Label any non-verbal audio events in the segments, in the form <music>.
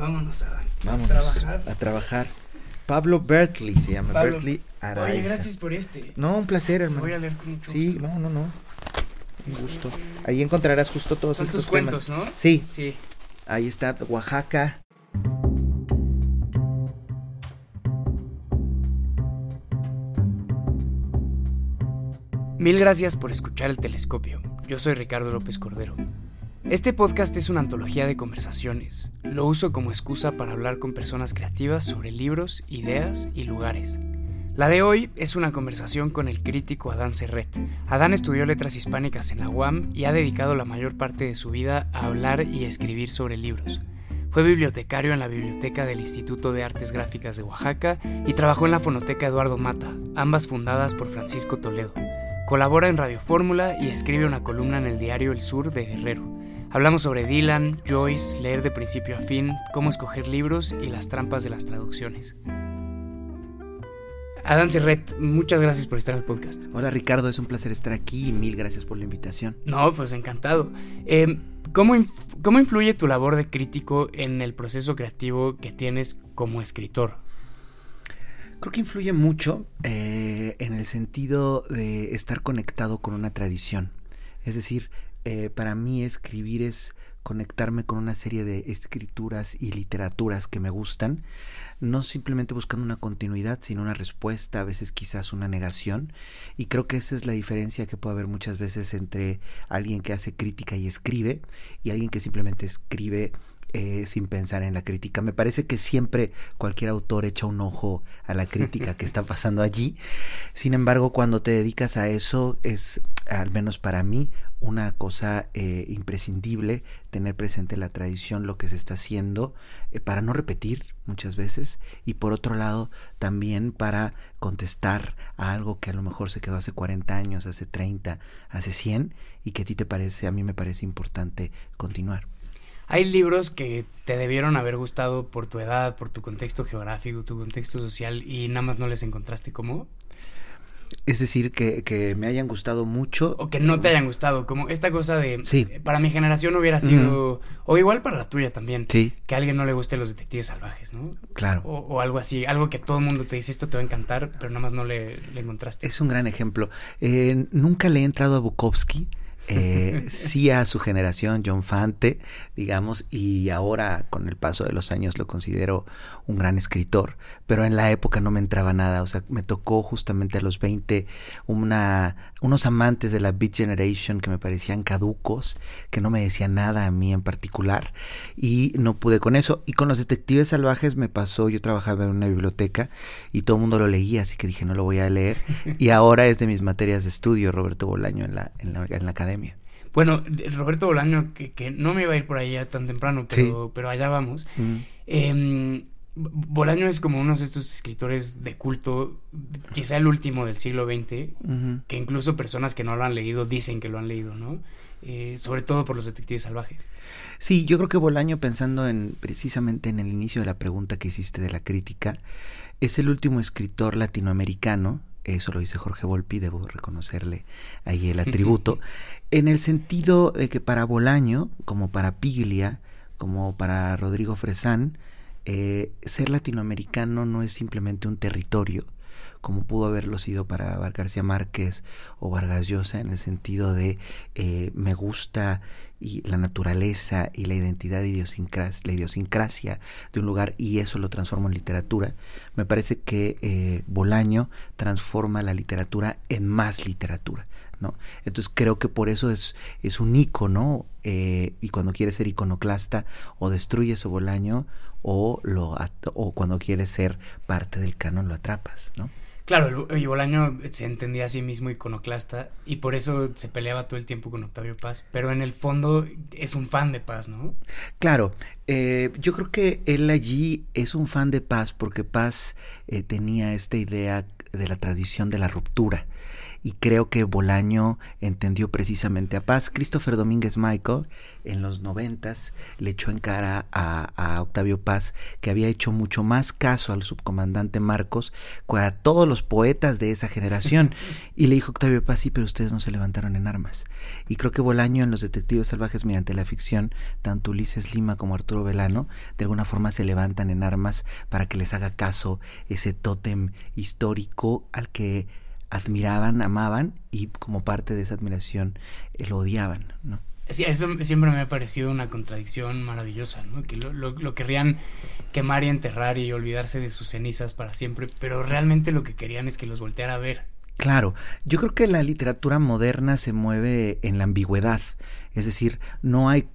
Vámonos, Adán. Vámonos A trabajar. a trabajar. Pablo Bertley se llama, Pablo. Bertley Araiza. Oye, gracias por este. No, un placer, hermano. voy a leer con mucho Sí, gusto. no, no, no. Un gusto. Ahí encontrarás justo todos Son estos tus cuentos, temas. ¿no? Sí, Sí. ahí está Oaxaca. Mil gracias por escuchar el telescopio. Yo soy Ricardo López Cordero. Este podcast es una antología de conversaciones. Lo uso como excusa para hablar con personas creativas sobre libros, ideas y lugares. La de hoy es una conversación con el crítico Adán Serret. Adán estudió letras hispánicas en la UAM y ha dedicado la mayor parte de su vida a hablar y escribir sobre libros. Fue bibliotecario en la biblioteca del Instituto de Artes Gráficas de Oaxaca y trabajó en la Fonoteca Eduardo Mata, ambas fundadas por Francisco Toledo. Colabora en Radio Fórmula y escribe una columna en el diario El Sur de Guerrero. Hablamos sobre Dylan, Joyce, leer de principio a fin, cómo escoger libros y las trampas de las traducciones. Adán Serret, muchas gracias por estar en el podcast. Hola Ricardo, es un placer estar aquí y mil gracias por la invitación. No, pues encantado. Eh, ¿cómo, inf- ¿Cómo influye tu labor de crítico en el proceso creativo que tienes como escritor? Creo que influye mucho eh, en el sentido de estar conectado con una tradición. Es decir, eh, para mí escribir es conectarme con una serie de escrituras y literaturas que me gustan, no simplemente buscando una continuidad, sino una respuesta, a veces quizás una negación. Y creo que esa es la diferencia que puede haber muchas veces entre alguien que hace crítica y escribe y alguien que simplemente escribe eh, sin pensar en la crítica. Me parece que siempre cualquier autor echa un ojo a la crítica que está <laughs> pasando allí. Sin embargo, cuando te dedicas a eso, es, al menos para mí, una cosa eh, imprescindible tener presente la tradición, lo que se está haciendo, eh, para no repetir muchas veces, y por otro lado, también para contestar a algo que a lo mejor se quedó hace 40 años, hace 30, hace 100, y que a ti te parece, a mí me parece importante continuar. Hay libros que te debieron haber gustado por tu edad, por tu contexto geográfico, tu contexto social y nada más no les encontraste cómo. Es decir, que, que me hayan gustado mucho. O que no te hayan gustado, como esta cosa de... Sí. Para mi generación hubiera sido... O igual para la tuya también. Sí, Que a alguien no le guste los detectives salvajes, ¿no? claro. O, o algo así, algo que todo el mundo te dice esto te va a encantar, pero nada más no le, le encontraste. Es un gran ejemplo. Eh, nunca le he entrado a Bukowski. Eh, sí a su generación, John Fante, digamos, y ahora con el paso de los años lo considero un gran escritor, pero en la época no me entraba nada, o sea, me tocó justamente a los 20 una, unos amantes de la Beat Generation que me parecían caducos, que no me decían nada a mí en particular, y no pude con eso, y con los detectives salvajes me pasó, yo trabajaba en una biblioteca y todo el mundo lo leía, así que dije no lo voy a leer, <laughs> y ahora es de mis materias de estudio, Roberto Bolaño, en la, en la, en la academia. Bueno, Roberto Bolaño, que, que no me iba a ir por ya tan temprano, pero, pero allá vamos. Mm. Eh, Bolaño es como uno de estos escritores de culto, quizá el último del siglo XX, que incluso personas que no lo han leído dicen que lo han leído, ¿no? Eh, sobre todo por los detectives salvajes. Sí, yo creo que Bolaño, pensando en precisamente en el inicio de la pregunta que hiciste de la crítica, es el último escritor latinoamericano, eso lo dice Jorge Volpi, debo reconocerle ahí el atributo, <laughs> en el sentido de que para Bolaño, como para Piglia, como para Rodrigo Fresán, eh, ser latinoamericano no es simplemente un territorio, como pudo haberlo sido para García Márquez o Vargas Llosa, en el sentido de eh, me gusta y la naturaleza y la identidad idiosincras la idiosincrasia de un lugar y eso lo transformo en literatura. Me parece que eh, Bolaño transforma la literatura en más literatura. ¿no? Entonces creo que por eso es, un icono eh, y cuando quieres ser iconoclasta o destruyes a Bolaño o, lo, o cuando quieres ser parte del canon lo atrapas. ¿no? Claro, el- y Bolaño se entendía a sí mismo iconoclasta y por eso se peleaba todo el tiempo con Octavio Paz, pero en el fondo es un fan de Paz, ¿no? Claro, eh, yo creo que él allí es un fan de Paz porque Paz eh, tenía esta idea de la tradición de la ruptura y creo que Bolaño entendió precisamente a Paz. Christopher Domínguez Michael en los noventas le echó en cara a, a, Octavio Paz que había hecho mucho más caso al subcomandante Marcos que a todos los poetas de esa generación <laughs> y le dijo Octavio Paz sí pero ustedes no se levantaron en armas y creo que Bolaño en los detectives salvajes mediante la ficción tanto Ulises Lima como Arturo Velano de alguna forma se levantan en armas para que les haga caso ese tótem histórico al que admiraban, amaban y como parte de esa admiración eh, lo odiaban, ¿no? Sí, eso siempre me ha parecido una contradicción maravillosa, ¿no? Que lo, lo, lo, querrían quemar y enterrar y olvidarse de sus cenizas para siempre, pero realmente lo que querían es que los volteara a ver. Claro, yo creo que la literatura moderna se mueve en la ambigüedad, es decir, no hay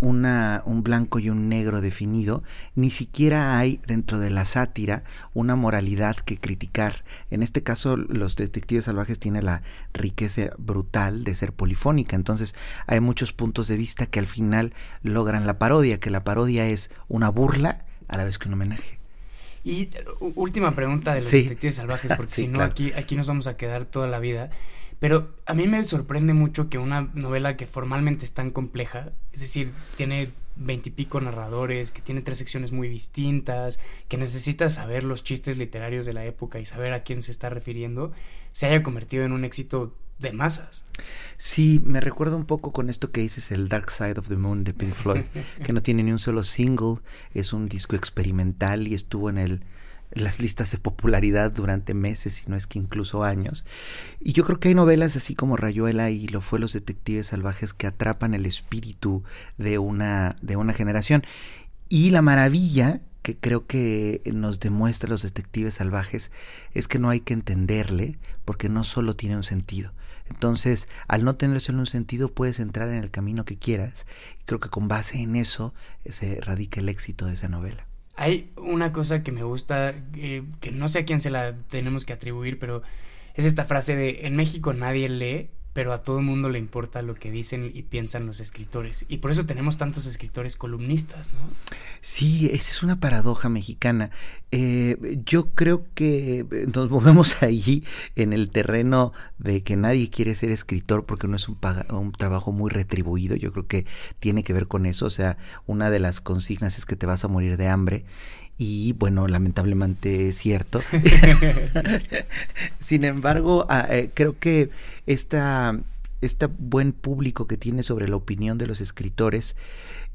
una, un blanco y un negro definido, ni siquiera hay dentro de la sátira una moralidad que criticar. En este caso, los detectives salvajes tienen la riqueza brutal de ser polifónica, entonces hay muchos puntos de vista que al final logran la parodia, que la parodia es una burla a la vez que un homenaje. Y última pregunta de los sí. detectives salvajes, porque <laughs> sí, si no claro. aquí, aquí nos vamos a quedar toda la vida. Pero a mí me sorprende mucho que una novela que formalmente es tan compleja, es decir, tiene veintipico narradores, que tiene tres secciones muy distintas, que necesita saber los chistes literarios de la época y saber a quién se está refiriendo, se haya convertido en un éxito de masas. Sí, me recuerda un poco con esto que dices el Dark Side of the Moon de Pink Floyd, <laughs> que no tiene ni un solo single, es un disco experimental y estuvo en el las listas de popularidad durante meses, y no es que incluso años. Y yo creo que hay novelas así como Rayuela y lo fue Los Detectives Salvajes que atrapan el espíritu de una, de una generación. Y la maravilla que creo que nos demuestra Los Detectives Salvajes es que no hay que entenderle porque no solo tiene un sentido. Entonces, al no tener solo un sentido, puedes entrar en el camino que quieras. Y creo que con base en eso se radica el éxito de esa novela. Hay una cosa que me gusta, eh, que no sé a quién se la tenemos que atribuir, pero es esta frase de en México nadie lee, pero a todo el mundo le importa lo que dicen y piensan los escritores. Y por eso tenemos tantos escritores columnistas, ¿no? Sí, esa es una paradoja mexicana. Eh, yo creo que nos movemos <laughs> allí en el terreno de que nadie quiere ser escritor porque no es un, un trabajo muy retribuido. Yo creo que tiene que ver con eso. O sea, una de las consignas es que te vas a morir de hambre y bueno, lamentablemente es cierto. <laughs> <laughs> Sin embargo, eh, creo que esta, este buen público que tiene sobre la opinión de los escritores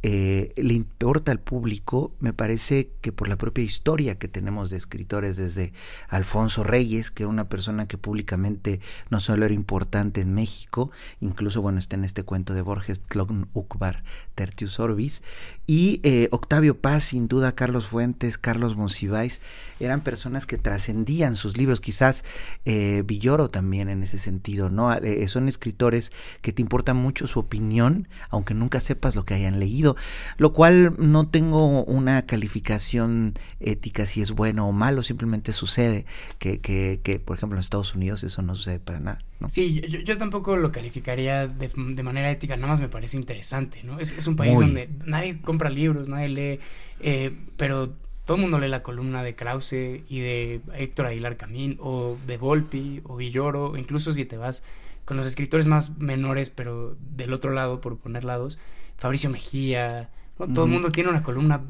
eh, le importa al público, me parece que por la propia historia que tenemos de escritores, desde Alfonso Reyes, que era una persona que públicamente no solo era importante en México, incluso, bueno, está en este cuento de Borges, Tlogn Ukbar, Tertius Orbis, y eh, Octavio Paz, sin duda, Carlos Fuentes, Carlos Monsiváis, eran personas que trascendían sus libros, quizás eh, Villoro también en ese sentido, ¿no? Eh, son escritores que te importa mucho su opinión, aunque nunca sepas lo que hayan leído lo cual no tengo una calificación ética si es bueno o malo, simplemente sucede que, que, que por ejemplo en Estados Unidos eso no sucede para nada. ¿no? Sí, yo, yo, tampoco lo calificaría de, de, manera ética, nada más me parece interesante, ¿no? Es, es un país Muy. donde nadie compra libros, nadie lee, eh, pero todo el mundo lee la columna de Krause y de Héctor Aguilar Camín, o de Volpi, o Villoro, incluso si te vas con los escritores más menores, pero del otro lado, por poner lados, Fabricio Mejía, ¿no? todo el mundo tiene una columna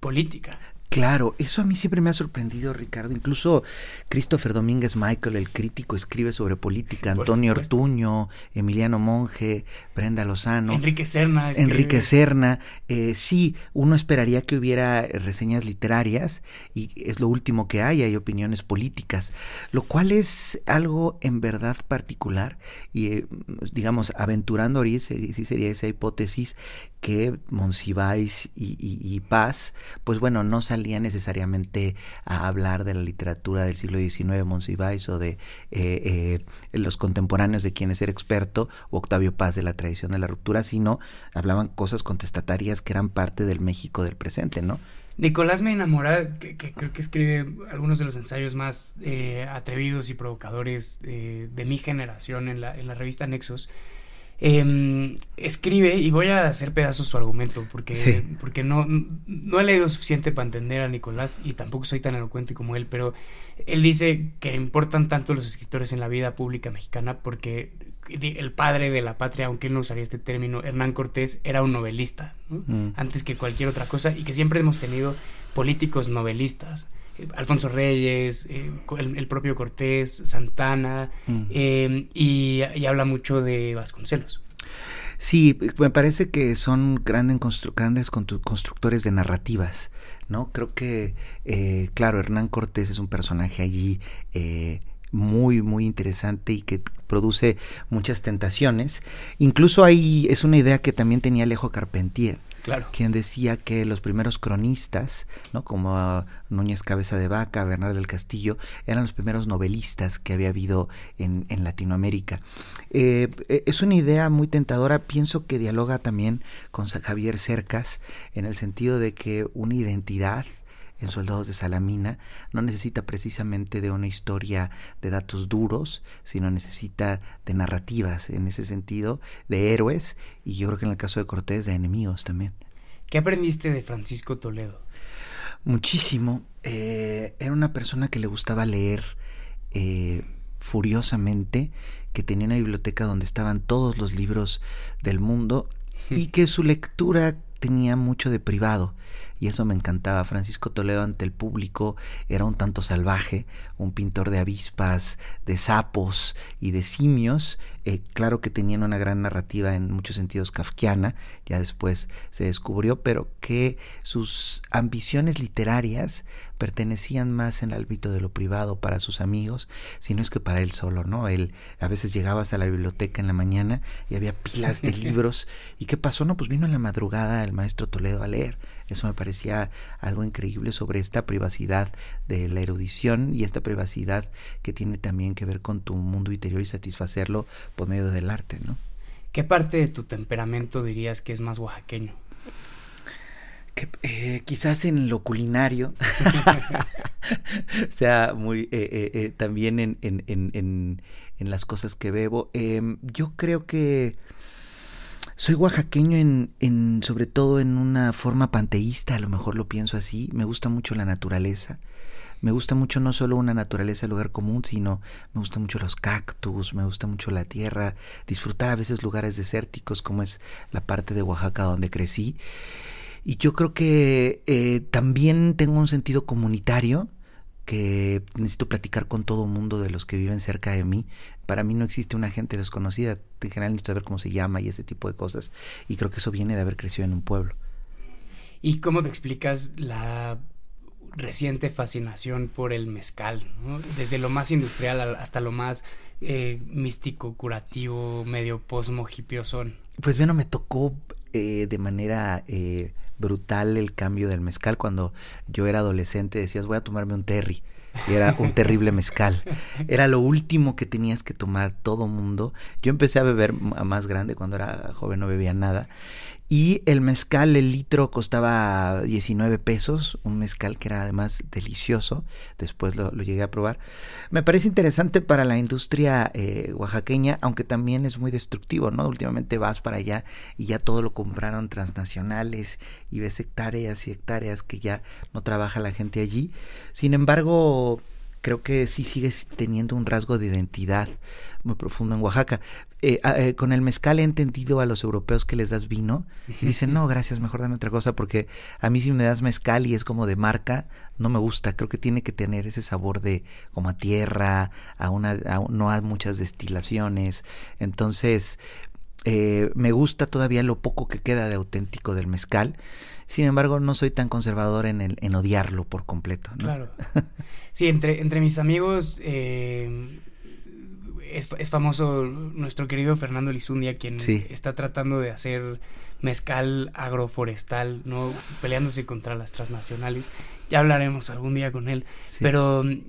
política. Claro, eso a mí siempre me ha sorprendido, Ricardo. Incluso Christopher Domínguez Michael, el crítico, escribe sobre política. Antonio Ortuño, Emiliano Monge, Brenda Lozano. Enrique Serna. Escribe. Enrique Serna. Eh, sí, uno esperaría que hubiera reseñas literarias y es lo último que hay, hay opiniones políticas, lo cual es algo en verdad particular y, eh, digamos, aventurando ahorita, sí sería esa hipótesis que Monsiváis y, y, y Paz, pues bueno, no salía necesariamente a hablar de la literatura del siglo XIX, Monsiváis, o de eh, eh, los contemporáneos de quienes era experto, o Octavio Paz de la tradición de la ruptura, sino hablaban cosas contestatarias que eran parte del México del presente, ¿no? Nicolás me enamora, que, creo que escribe algunos de los ensayos más eh, atrevidos y provocadores de mi generación en la, en la revista Nexos Em, escribe, y voy a hacer pedazos su argumento, porque, porque no, no he leído suficiente para entender a Nicolás y tampoco soy tan elocuente como él, pero él dice que importan tanto los escritores en la vida pública mexicana porque el padre de la patria, aunque él no usaría este término, Hernán Cortés era un novelista, mm. antes que cualquier otra cosa, y que siempre hemos tenido políticos novelistas. Eh, Alfonso Reyes, eh, el, propio Cortés, Santana, mm. eh, y, habla mucho de Vasconcelos. Sí, me parece que son grandes, grandes constructores de narrativas, ¿no? Creo que, claro, Hernán Cortés es un personaje allí muy, muy interesante y que produce muchas tentaciones. Incluso ahí es una idea que también tenía Alejo Carpentier, Quien decía que los primeros cronistas, ¿no? como Núñez Cabeza de Vaca, Bernardo del Castillo, eran los primeros novelistas que había habido en, Latinoamérica. Eh, eh, es una idea muy tentadora, pienso que dialoga también con Javier Cercas, en el sentido de que una identidad en Soldados de Salamina no necesita precisamente de una historia de datos duros, sino necesita de narrativas en ese sentido, de héroes y yo creo que en el caso de Cortés de enemigos también. ¿Qué aprendiste de Francisco Toledo? Muchísimo. Eh, era una persona que le gustaba leer eh, furiosamente, que tenía una biblioteca donde estaban todos los libros del mundo y que su lectura tenía mucho de privado y eso me encantaba. Francisco Toledo ante el público era un tanto salvaje, un pintor de avispas, de sapos y de simios. Eh, claro que tenían una gran narrativa en muchos sentidos kafkiana, ya después se descubrió, pero que sus ambiciones literarias pertenecían más en el ámbito de lo privado para sus amigos, sino es que para él solo, ¿no? Él a veces llegabas a la biblioteca en la mañana y había pilas de <laughs> libros. ¿Y qué pasó? No, pues vino en la madrugada el maestro Toledo a leer. Eso me parecía algo increíble sobre esta privacidad de la erudición y esta privacidad que tiene también que ver con tu mundo interior y satisfacerlo por medio del arte, ¿no? ¿Qué parte de tu temperamento dirías que es más oaxaqueño? Que, eh, quizás en lo culinario <laughs> <laughs> sea muy eh, eh, también en, en, en, en, las cosas que bebo em, yo creo que soy oaxaqueño en, en, sobre todo en una forma panteísta, a lo mejor lo pienso así. Me gusta mucho la naturaleza. Me gusta mucho no solo una naturaleza lugar común, sino me gusta mucho los cactus, me gusta mucho la tierra, disfrutar a veces lugares desérticos como es la parte de Oaxaca donde crecí. Y yo creo que eh, también tengo un sentido comunitario que necesito platicar con todo mundo de los que viven cerca de mí. Para mí no existe una gente desconocida. En general necesito saber cómo se llama y ese tipo de cosas. Y creo que eso viene de haber crecido en un pueblo. ¿Y cómo te explicas la reciente fascinación por el mezcal? Desde lo más industrial hasta lo más eh, místico, curativo, medio posmo, hipiosón. Pues bueno, me tocó eh, de manera eh, brutal el cambio del mezcal. Cuando yo era adolescente decías, voy a tomarme un terry. Y era un terrible mezcal. Era lo último que tenías que tomar todo mundo. Yo empecé a beber más grande, cuando era joven no bebía nada. Y el mezcal, el litro costaba 19 pesos, un mezcal que era además delicioso, después lo, llegué a probar. Me parece interesante para la industria eh, oaxaqueña, aunque también es muy destructivo, ¿no? Últimamente vas para allá y ya todo lo compraron transnacionales y ves hectáreas y hectáreas que ya no trabaja la gente allí. Sin embargo, creo que sí sigue teniendo un rasgo de identidad muy profundo en Oaxaca. Eh, eh, con el mezcal he entendido a los europeos que les das vino y dicen, no, gracias, mejor dame otra cosa porque a mí si me das mezcal y es como de marca, no me gusta. Creo que tiene que tener ese sabor de como a tierra, a una, no a muchas destilaciones. Entonces, eh, me gusta todavía lo poco que queda de auténtico del mezcal. Sin embargo, no soy tan conservador en, el, en odiarlo por completo. Claro. Sí, entre, entre mis amigos eh, es, es, famoso nuestro querido Fernando Lizundia, quien está tratando de hacer mezcal agroforestal, ¿no? Peleándose contra las transnacionales. Ya hablaremos algún día con él. Pero mm,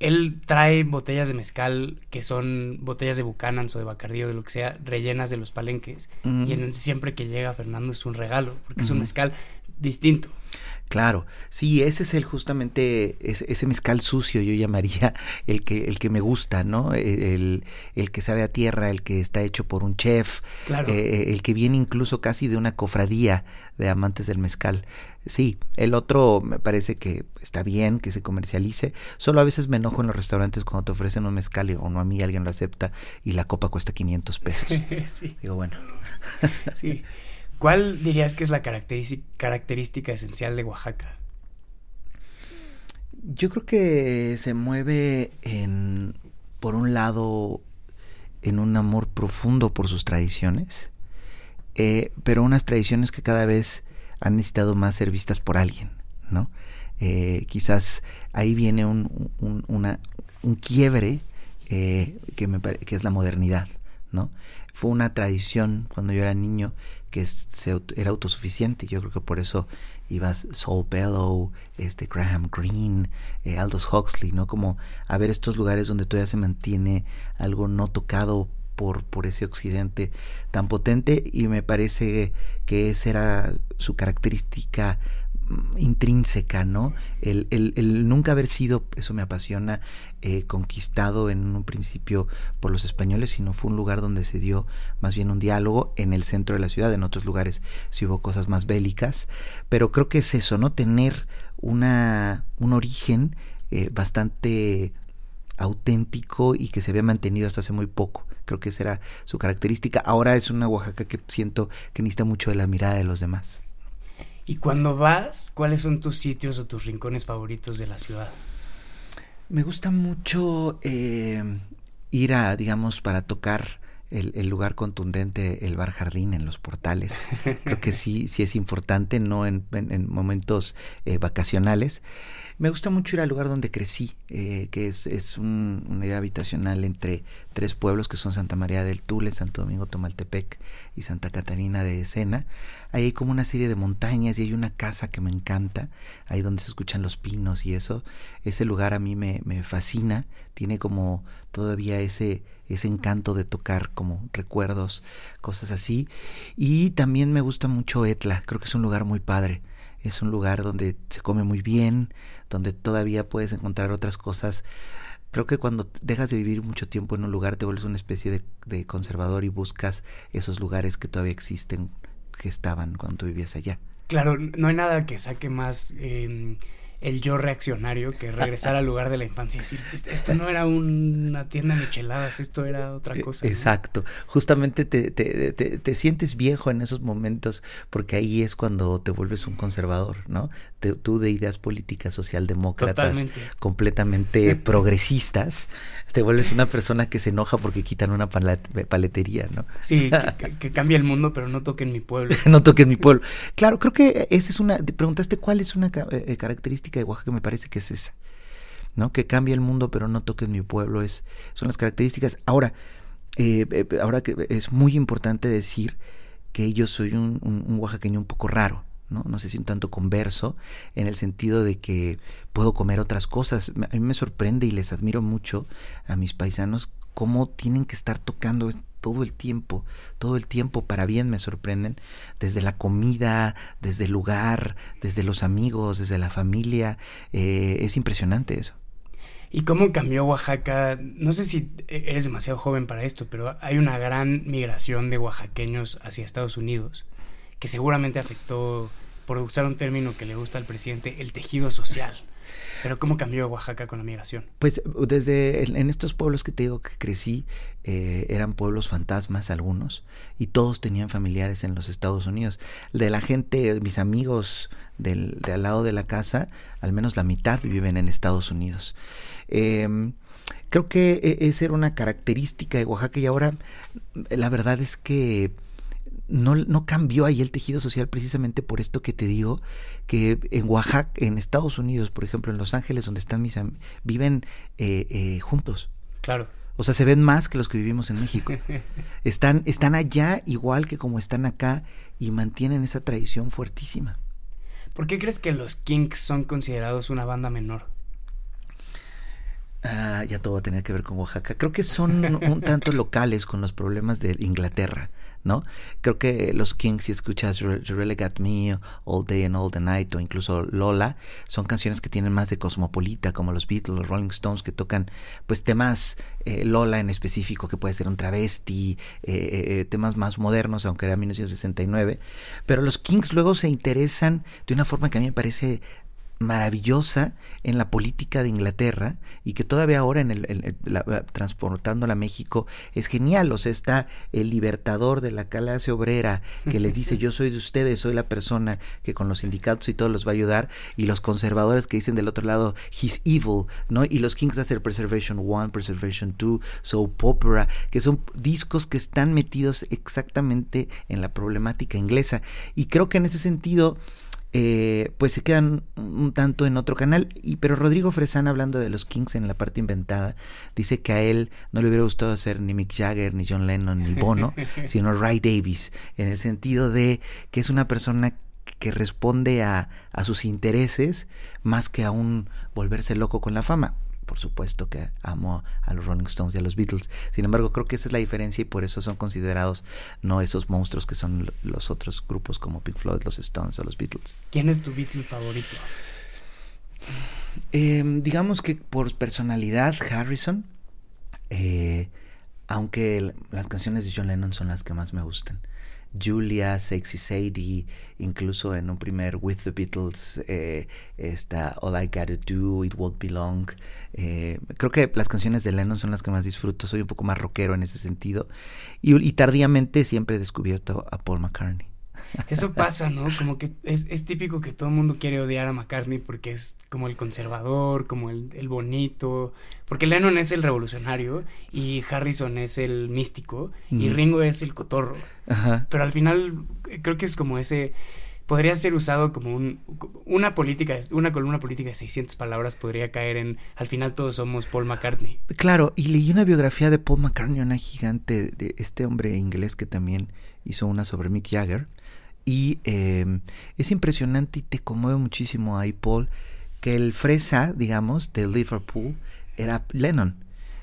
él trae botellas de mezcal que son botellas de Buchanan's o de Bacardí o de lo que sea, rellenas de los palenques. Y entonces siempre que llega Fernando es un regalo, porque es un mezcal distinto. Claro, sí, ese es el justamente, ese, ese, mezcal sucio yo llamaría <laughs> el que, el que me gusta, ¿no? E, el, el que sabe a tierra, el que está hecho por un chef, claro. eh, el que viene incluso casi de una cofradía de amantes del mezcal. Sí, el otro me parece que está bien que se comercialice. Solo a veces me enojo en los restaurantes cuando te ofrecen un mezcal o no a mí alguien lo acepta y la copa cuesta 500 pesos. <laughs> sí. Digo, bueno. sí. ¿Cuál dirías que es la característica esencial de Oaxaca? Yo creo que se mueve en, por un lado, en un amor profundo por sus tradiciones, eh, pero unas tradiciones que cada vez han necesitado más ser vistas por alguien, ¿no? Eh, quizás ahí viene un, quiebre eh, que, que es la modernidad, ¿no? Fue una tradición cuando yo era niño que se, era autosuficiente. Yo creo que por eso ibas Saul Bellow, este Graham Greene, eh, Aldous Huxley, ¿no? Como a ver estos lugares donde todavía se mantiene algo no tocado por, por ese occidente tan potente y me parece que esa era su característica intrínseca, ¿no? El, el, el, nunca haber sido, eso me apasiona, eh, conquistado en un principio por los españoles, sino fue un lugar donde se dio más bien un diálogo en el centro de la ciudad, en otros lugares sí hubo cosas más bélicas, pero creo que es eso, ¿no? Tener una, un origen eh, bastante auténtico y que se había mantenido hasta hace muy poco. Creo que esa era su característica. Ahora es una Oaxaca que siento que necesita mucho de la mirada de los demás. Y cuando vas, ¿cuáles son tus sitios o tus rincones favoritos de la ciudad? Me gusta mucho eh, ir a, digamos, para tocar el, el, lugar contundente, el bar jardín en los portales. <laughs> Creo que sí, sí es importante, no en, en, en momentos eh, vacacionales. Me gusta mucho ir al lugar donde crecí, eh, que es, es un, una idea habitacional entre tres pueblos que son Santa María del Tule, Santo Domingo Tomaltepec y Santa Catarina de Escena. Ahí hay como una serie de montañas y hay una casa que me encanta, ahí donde se escuchan los pinos y eso. Ese lugar a mí me, me fascina, tiene como todavía ese, ese encanto de tocar como recuerdos, cosas así. Y también me gusta mucho Etla, creo que es un lugar muy padre. Es un lugar donde se come muy bien, donde todavía puedes encontrar otras cosas. Creo que cuando dejas de vivir mucho tiempo en un lugar te vuelves una especie de, de conservador y buscas esos lugares que todavía existen, que estaban cuando tú vivías allá. Claro, no hay nada que saque más eh, el yo reaccionario que regresar al lugar de la infancia y decir, pues, esto no era una tienda de micheladas, esto era otra cosa. Exacto, ¿no? justamente te, te, te, te, sientes viejo en esos momentos porque ahí es cuando te vuelves un conservador, ¿no? tú de ideas políticas socialdemócratas Totalmente. completamente <laughs> progresistas, te vuelves una persona que se enoja porque quitan una paletería, ¿no? Sí, <laughs> que, que, cambia el mundo, pero no toquen mi pueblo. <laughs> no toquen mi pueblo. Claro, creo que esa es una. Te preguntaste cuál es una eh, característica de Oaxaca, me parece que es esa. ¿No? Que cambia el mundo, pero no toquen mi pueblo. Es, son las características. Ahora, eh, ahora que es muy importante decir que yo soy un, un, un oaxaqueño un poco raro. ¿no? no sé si un tanto converso, en el sentido de que puedo comer otras cosas. A mí me sorprende y les admiro mucho a mis paisanos cómo tienen que estar tocando todo el tiempo, todo el tiempo para bien me sorprenden, desde la comida, desde el lugar, desde los amigos, desde la familia, eh, es impresionante eso. ¿Y cómo cambió Oaxaca? No sé si eres demasiado joven para esto, pero hay una gran migración de oaxaqueños hacia Estados Unidos que seguramente afectó, por usar un término que le gusta al presidente, el tejido social. Pero ¿cómo cambió Oaxaca con la migración? Pues desde en estos pueblos que te digo que crecí, eh, eran pueblos fantasmas algunos, y todos tenían familiares en los Estados Unidos. De la gente, mis amigos del, de al lado de la casa, al menos la mitad viven en Estados Unidos. Eh, creo que esa era una característica de Oaxaca y ahora la verdad es que no, no, cambió ahí el tejido social precisamente por esto que te digo, que en Oaxaca, en Estados Unidos, por ejemplo, en Los Ángeles, donde están mis viven eh, eh, juntos. Claro. O sea, se ven más que los que vivimos en México. <laughs> están, están allá igual que como están acá y mantienen esa tradición fuertísima. ¿Por qué crees que los Kinks son considerados una banda menor? Ah, ya todo va a tener que ver con Oaxaca. Creo que son <laughs> un tanto locales con los problemas de Inglaterra. ¿No? Creo que los Kings, si escuchas You Really Got Me, All Day and All the Night o incluso Lola, son canciones que tienen más de cosmopolita, como los Beatles, los Rolling Stones, que tocan pues temas, eh, Lola en específico, que puede ser un travesti, eh, eh, temas más modernos, aunque era 1969. Pero los Kings luego se interesan de una forma que a mí me parece maravillosa en la política de Inglaterra y que todavía ahora en el, transportándola a México es genial, o sea, está el libertador de la clase obrera que les dice yo soy de ustedes, soy la persona que con los sindicatos y todo los va a ayudar y los conservadores que dicen del otro lado he's evil, ¿no? Y los Kings hacen Preservation One, Preservation Two, Soap Opera, que son discos que están metidos exactamente en la problemática inglesa y creo que en ese sentido eh, pues se quedan un tanto en otro canal. Y, pero Rodrigo Fresán, hablando de los Kings en la parte inventada, dice que a él no le hubiera gustado ser ni Mick Jagger, ni John Lennon, ni Bono, <laughs> sino Ray Davis, en el sentido de que es una persona que responde a, a sus intereses más que a un volverse loco con la fama por supuesto que amo a los Rolling Stones y a los Beatles. Sin embargo, creo que esa es la diferencia y por eso son considerados no esos monstruos que son los otros grupos como Pink Floyd, los Stones o los Beatles. ¿Quién es tu Beatle favorito? Em, digamos que por personalidad, Harrison. Eh, aunque las canciones de John Lennon son las que más me gustan. Julia, Sexy Sadie, incluso en un primer With the Beatles eh, está All I Gotta Do, It Won't Be Long. Eh, creo que las canciones de Lennon son las que más disfruto, soy un poco más rockero en ese sentido. y tardíamente siempre he descubierto a Paul McCartney. Eso pasa, ¿no? Como que es, es, típico que todo el mundo quiere odiar a McCartney porque es como el conservador, como el, el, bonito. Porque Lennon es el revolucionario y Harrison es el místico y Ringo es el cotorro. Ajá. Pero al final creo que es como ese... Podría ser usado como un, una política, una columna política de 600 palabras podría caer en, al final todos somos Paul McCartney. Claro, y leí una biografía de Paul McCartney, una gigante, de este hombre inglés que también hizo una sobre Mick Jagger y em, es impresionante y te conmueve muchísimo ahí, Paul, que el fresa, digamos, de Liverpool era Lennon.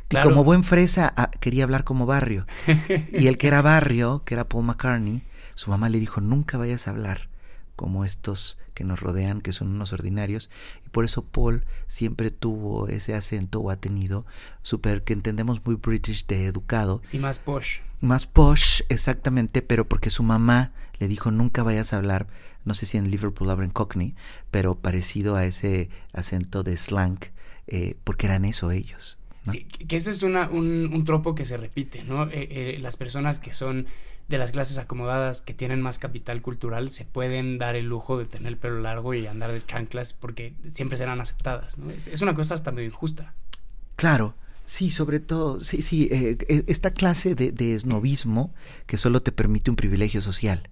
Y como buen fresa ah, quería hablar como barrio. y el que era barrio, que era Paul McCartney, su mamá le dijo, nunca vayas a hablar como estos que nos rodean, que son unos ordinarios, y por eso Paul siempre tuvo ese acento o ha tenido súper que entendemos muy british de educado. Sí, más posh. Más posh, exactamente, pero porque su mamá le dijo nunca vayas a hablar, no sé si en Liverpool hablan Cockney, pero parecido a ese acento de slang, eh, porque eran eso ellos. Sí, que eso es una, un, un tropo que se repite, ¿no? Eh, eh, las personas que son de las clases acomodadas que tienen más capital cultural se pueden dar el lujo de tener el pelo largo y andar de chanclas porque siempre serán aceptadas. ¿no? Es, una cosa hasta medio injusta. Claro. Sí, sobre todo, sí, sí, eh, e, esta clase de, de esnovismo que solo te permite un privilegio social.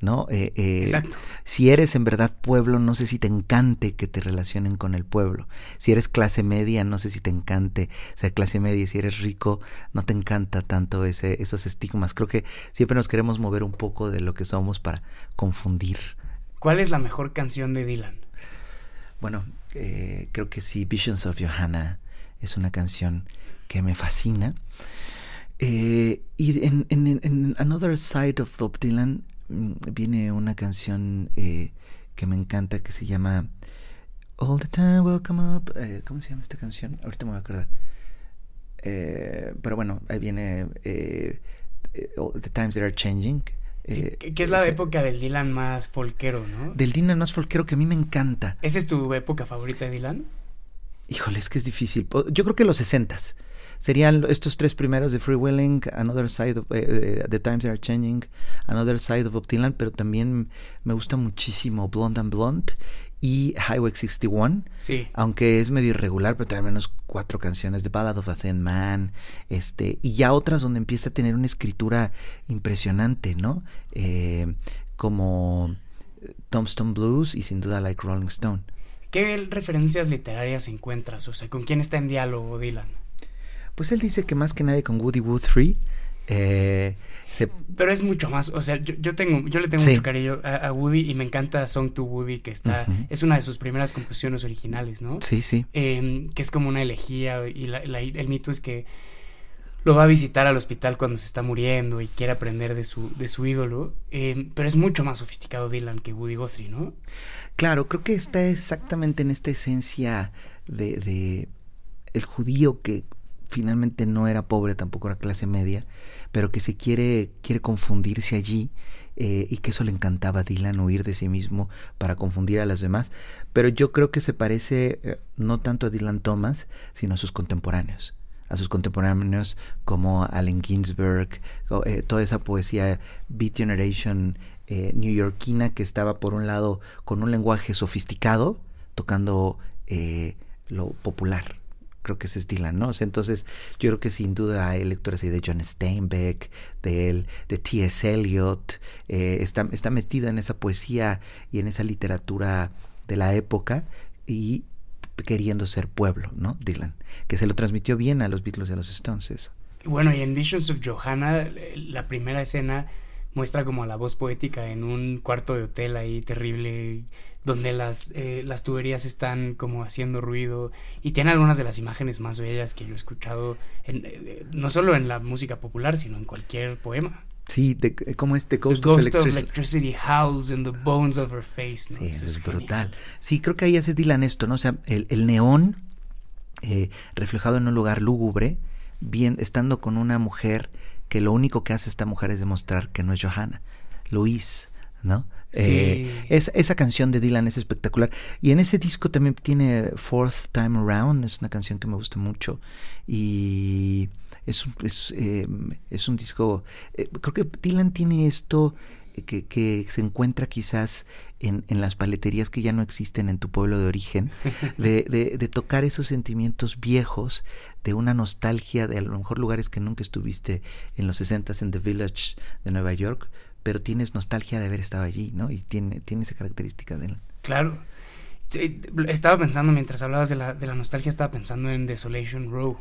¿No? Eh, eh, Exacto. Si eres en verdad pueblo, no sé si te encante que te relacionen con el pueblo. Si eres clase media, no sé si te encante ser clase media. Si eres rico, no te encanta tanto ese, esos estigmas. Creo que siempre nos queremos mover un poco de lo que somos para confundir. ¿Cuál es la mejor canción de Dylan? Bueno, eh, creo que sí, Visions of Johanna es una canción que me fascina. y en, en, en, Another Side of Bob Dylan viene una canción eh, que me encanta que se llama All the Time Will Come Up. Eh, ¿Cómo se llama esta canción? Ahorita me voy a acordar. Eh, pero bueno, ahí viene All the Times That Are Changing. que es la época del Dylan más folquero, ¿no? Del Dylan más folquero que a mí me encanta. ¿Esa es tu época favorita de Dylan? Híjole, es que es difícil. Yo creo que los sesentas serían estos tres primeros de Free Willing, Another Side of eh, The Times Are Changing, Another Side of Optiland, pero también me gusta muchísimo Blonde and Blonde y Highway 61. Sí. Aunque es medio irregular, pero trae menos cuatro canciones de Ballad of a Thin Man, este, y ya otras donde empieza a tener una escritura impresionante, ¿no? Eh, como Tombstone Blues y sin duda Like Rolling Stone. ¿Qué referencias literarias encuentras? O sea, ¿con quién está en diálogo Dylan? Pues él dice que más que nadie con Woody Guthrie. Eh, Pero es mucho más, o sea, yo, tengo, yo le tengo mucho cariño a, Woody y me encanta Song to Woody, que está, es una de sus primeras composiciones originales, ¿no? Sí, sí. Em, que es como una elegía y el mito es que lo va a visitar al hospital cuando se está muriendo y quiere aprender de su, de su ídolo. Eh, pero es mucho más sofisticado Dylan que Woody Guthrie, ¿no? Claro, creo que está exactamente en esta esencia de, de el judío que finalmente no era pobre, tampoco era clase media, pero que se quiere, quiere confundirse allí eh, y que eso le encantaba a Dylan huir de sí mismo para confundir a las demás. Pero yo creo que se parece eh, no tanto a Dylan Thomas, sino a sus contemporáneos a sus contemporáneos como Allen Ginsberg, eh, toda esa poesía Beat Generation eh, newyorkina que estaba por un lado con un lenguaje sofisticado, tocando lo popular, creo que ese es Dylan, ¿no? entonces, yo creo que sin duda hay lectores ahí de John Steinbeck, de él, de T.S. Eliot, eh, está, está metida en esa poesía y en esa literatura de la época y queriendo ser pueblo, ¿no? Dylan, que se lo transmitió bien a los Beatles y a los Stones. Bueno, y en Visions of Johanna, la primera escena muestra como la voz poética en un cuarto de hotel ahí terrible donde las, eh, las tuberías están como haciendo ruido y tiene algunas de las imágenes más bellas que yo he escuchado, en, eh, no solo en la música popular, sino en cualquier poema. Sí, de, como este Ghost, of, electricity. howls in the bones of her face. Sí, es, brutal. Sí, creo que ahí hace Dylan esto, ¿no? O sea, el, el neón eh, reflejado en un lugar lúgubre, bien, estando con una mujer que lo único que hace esta mujer es demostrar que no es Johanna, Luis, ¿no? Eh, esa canción de Dylan es espectacular. Y en ese disco también tiene Fourth Time Around, es una canción que me gusta mucho. Y es un, es, em, un disco, eh, creo que Dylan tiene esto que, que, se encuentra quizás en, en, las paleterías que ya no existen en tu pueblo de origen, <laughs> de, de, de, tocar esos sentimientos viejos, de una nostalgia de a lo mejor lugares que nunca estuviste en los 60 en The Village de Nueva York, pero tienes nostalgia de haber estado allí, ¿no? Y tiene, tiene esa característica de él. Claro. estaba pensando, mientras hablabas de la, de la nostalgia, estaba pensando en Desolation Row.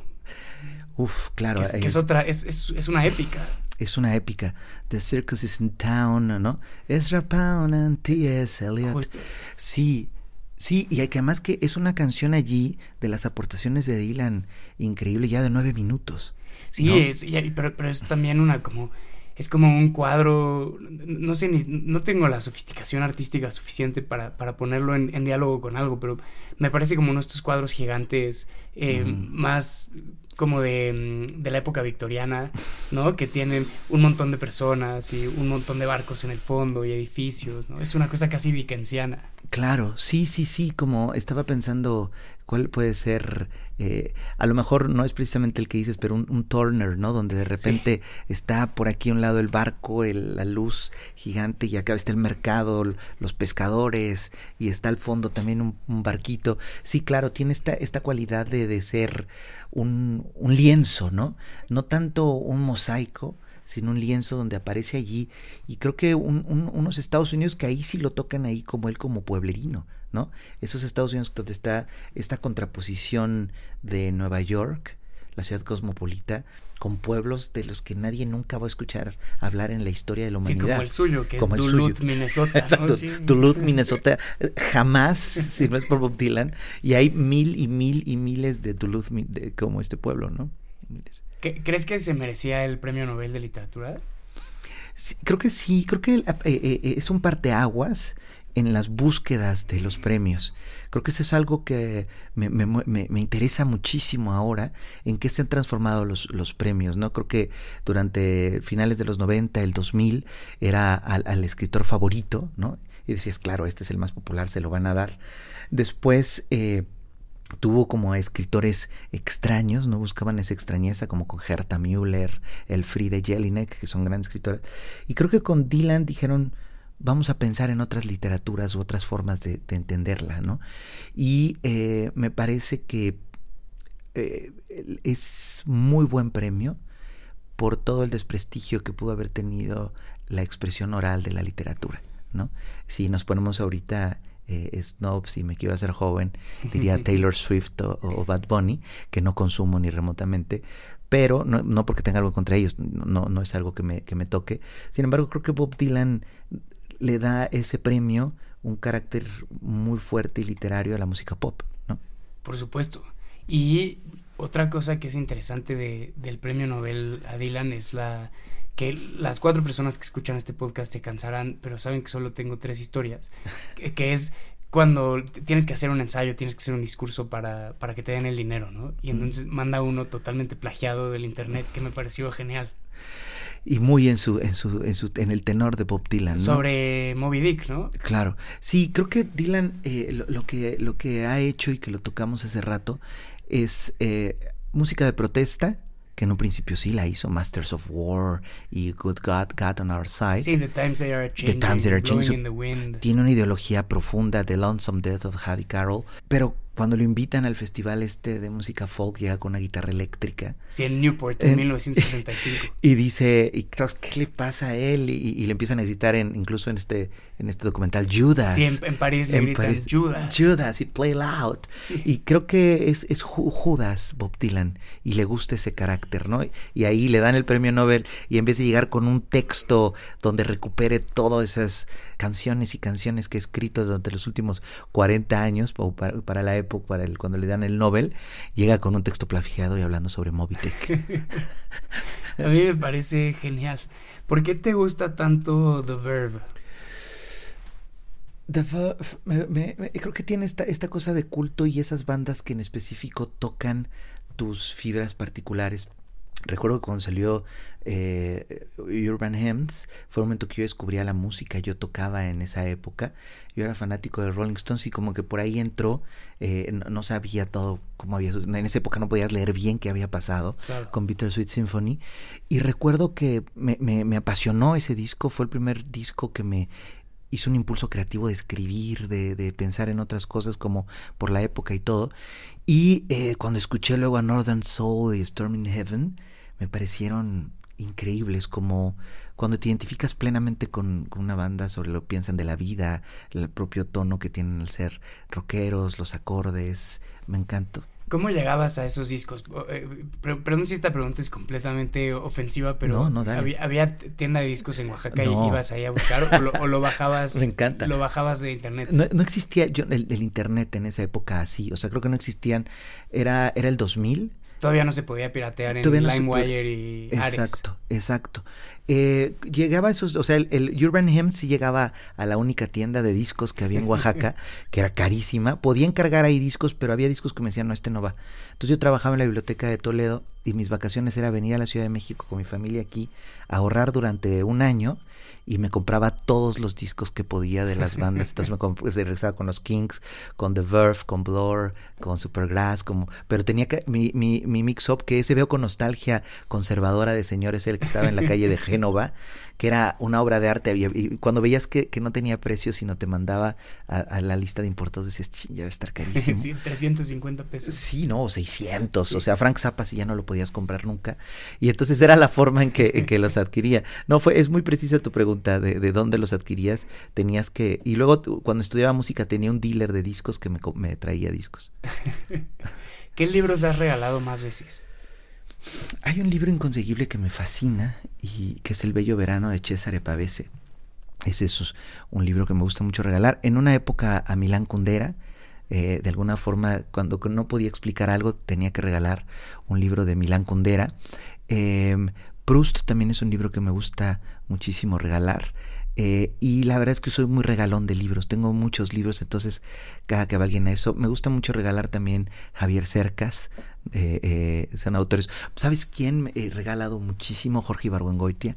Uf, claro. Que es, otra, es, es, es, una épica. Es una épica. The Circus is in Town, ¿no? Ezra Pound and T.S. Eliot. Sí, sí, y que además que es una canción allí de las aportaciones de Dylan increíble, ya de nueve minutos. Sí, es, pero, pero es también una como es como un cuadro, no sé, ni, no tengo la sofisticación artística suficiente para, para ponerlo en, en, diálogo con algo, pero me parece como uno de estos cuadros gigantes eh, más como de, de, la época victoriana, ¿no? Que tienen un montón de personas y un montón de barcos en el fondo y edificios, ¿no? Es una cosa casi dickensiana. Claro, sí, sí, sí, como estaba pensando cuál puede ser, eh, a lo mejor no es precisamente el que dices, pero un, Turner, ¿no? Donde de repente está por aquí a un lado el barco, el, la luz gigante y acá está el mercado, los pescadores y está al fondo también un, un barquito. Sí, claro, tiene esta, esta cualidad de, de ser un, un lienzo, ¿no? No tanto un mosaico, sino un lienzo donde aparece allí. Y creo que un, unos Estados Unidos que ahí sí lo tocan ahí como él como pueblerino, ¿no? Esos Estados Unidos donde está esta contraposición de Nueva York, la ciudad cosmopolita, con pueblos de los que nadie nunca va a escuchar hablar en la historia de la humanidad. Sí, como el suyo, que es Duluth, Minnesota. <laughs> Exacto, Duluth, Minnesota, jamás, si no es por Bob Dylan, y hay mil y mil y miles de Duluth como este pueblo, ¿no? ¿Crees que se merecía el premio Nobel de Literatura? creo que sí, creo que eh, eh, es un parteaguas en las búsquedas de los premios. Creo que eso es algo que me, me, me, interesa muchísimo ahora, en qué se han transformado los, los, premios, ¿no? Creo que durante finales de los 90, el 2000, era al, escritor favorito, ¿no? Y decías, claro, este es el más popular, se lo van a dar. Después... Eh, tuvo como a escritores extraños, no buscaban esa extrañeza como con Herta Müller, Elfriede Jelinek, que son grandes escritores. Y creo que con Dylan dijeron, vamos a pensar en otras literaturas u otras formas de, entenderla, ¿no? Y eh, me parece que eh, es muy buen premio por todo el desprestigio que pudo haber tenido la expresión oral de la literatura, ¿no? Si nos ponemos ahorita eh, snobs y me quiero hacer joven, <laughs> diría Taylor Swift o, Bad Bunny, que no consumo ni remotamente, pero no, no porque tenga algo contra ellos, no, no es algo que me, que me toque. Sin embargo, creo que Bob Dylan le da ese premio un carácter muy fuerte y literario a la música pop, ¿no? Por supuesto. Y otra cosa que es interesante de, del premio Nobel a Dylan es la que las cuatro personas que escuchan este podcast se cansarán, pero saben que solo tengo tres historias, <laughs> que, es cuando tienes que hacer un ensayo, tienes que hacer un discurso para, para que te den el dinero, ¿no? Y entonces manda uno totalmente plagiado del internet que me pareció genial. Y muy en su, en su, en su, en el tenor de Bob Dylan, ¿no? Sobre Moby Dick, ¿no? Claro. Sí, creo que Dylan eh, lo, que, lo que ha hecho y que lo tocamos hace rato es eh, música de protesta, que en un principio sí la hizo Masters of War y Good God, God on Our Side. Sí, The Times They Are Changing, the times they are changing. the Wind. Tiene una ideología profunda, The Lonesome Death of Hattie Carroll, pero cuando lo invitan al festival este de música folk, llega con una guitarra eléctrica. Sí, en Newport, en, 1965. <laughs> Y dice, y, ¿qué le pasa a él? Y, le empiezan a gritar, en, incluso en este, en este documental, Judas. Sí, en, París le gritan Judas. Judas, y play loud. Y creo que es, es Judas, Bob Dylan, y le gusta ese carácter, ¿no? Y ahí le dan el premio Nobel, y en vez de llegar con un texto donde recupere todas esas canciones y canciones que ha escrito durante los últimos 40 años, para, para la época, para el, cuando le dan el Nobel, llega con un texto plagiado y hablando sobre Moby Dick. <laughs> A mí me parece genial. ¿Por qué te gusta tanto The Verb? The creo que tiene esta, esta cosa de culto y esas bandas que en específico tocan tus fibras particulares. Recuerdo que cuando salió eh, Urban Hymns, fue un momento que yo descubría la música, yo tocaba en esa época, yo era fanático de Rolling Stones y como que por ahí entró, eh, no, sabía todo cómo había, en esa época no podías leer bien qué había pasado con Bittersweet Symphony y recuerdo que me, me, apasionó ese disco, fue el primer disco que me hizo un impulso creativo de escribir, de, de, pensar en otras cosas como por la época y todo. Y eh, cuando escuché luego a Northern Soul y Storming Heaven, me parecieron increíbles, como cuando te identificas plenamente con, una banda sobre lo que piensan de la vida, el propio tono que tienen al ser rockeros, los acordes, me encantó. ¿Cómo llegabas a esos discos? Eh, perdón si esta pregunta es completamente ofensiva, pero había, tienda de discos en Oaxaca y ibas ahí a buscar o lo, bajabas. <laughs> Me encanta. Lo bajabas de internet. No, existía yo, el, internet en esa época así, o sea, creo que no existían. Era, era el 2000. Todavía no se podía piratear en LimeWire y Ares. Exacto, exacto. Eh, llegaba a esos, o sea, el, Urban Hymns sí llegaba a la única tienda de discos que había en Oaxaca, <laughs> que era carísima. Podía encargar ahí discos, pero había discos que me decían, no, este no va. Entonces yo trabajaba en la biblioteca de Toledo y mis vacaciones era venir a la Ciudad de México con mi familia aquí, ahorrar durante un año y me compraba todos los discos que podía de las bandas. Entonces me <laughs> pues, regresaba con los Kings, con The Verve, con Blur, con Supergrass, como, pero tenía que, mi, mi, mi mix-up, que ese veo con nostalgia conservadora de señores, el que estaba en la calle de <laughs> Génova, que era una obra de arte. Y cuando veías que, que no tenía precio, sino te mandaba a, la lista de importados, decías, ya va a estar carísimo. <laughs> Sí, 350 pesos. Sí, no, 600. O sea, Frank Zappa si ya no lo podías comprar nunca. Y entonces era la forma en que, en que los adquiría. No, fue, es muy precisa tu pregunta de, de dónde los adquirías. Tenías que. Y luego, cuando estudiaba música, tenía un dealer de discos que me, me traía discos. <laughs> ¿Qué libros has regalado más veces? Hay un libro inconseguible que me fascina y que es El Bello Verano de César Pavese. Es eso, un libro que me gusta mucho regalar. En una época a Milán Kundera, eh, de alguna forma, cuando no podía explicar algo, tenía que regalar un libro de Milán Kundera. Em, Proust también es un libro que me gusta muchísimo regalar. Eh, y la verdad es que soy muy regalón de libros, tengo muchos libros, entonces cada que va alguien a eso, me gusta mucho regalar también Javier Cercas, eh, eh, son autores. ¿Sabes quién me he regalado muchísimo? Jorge Ibargüengoitia.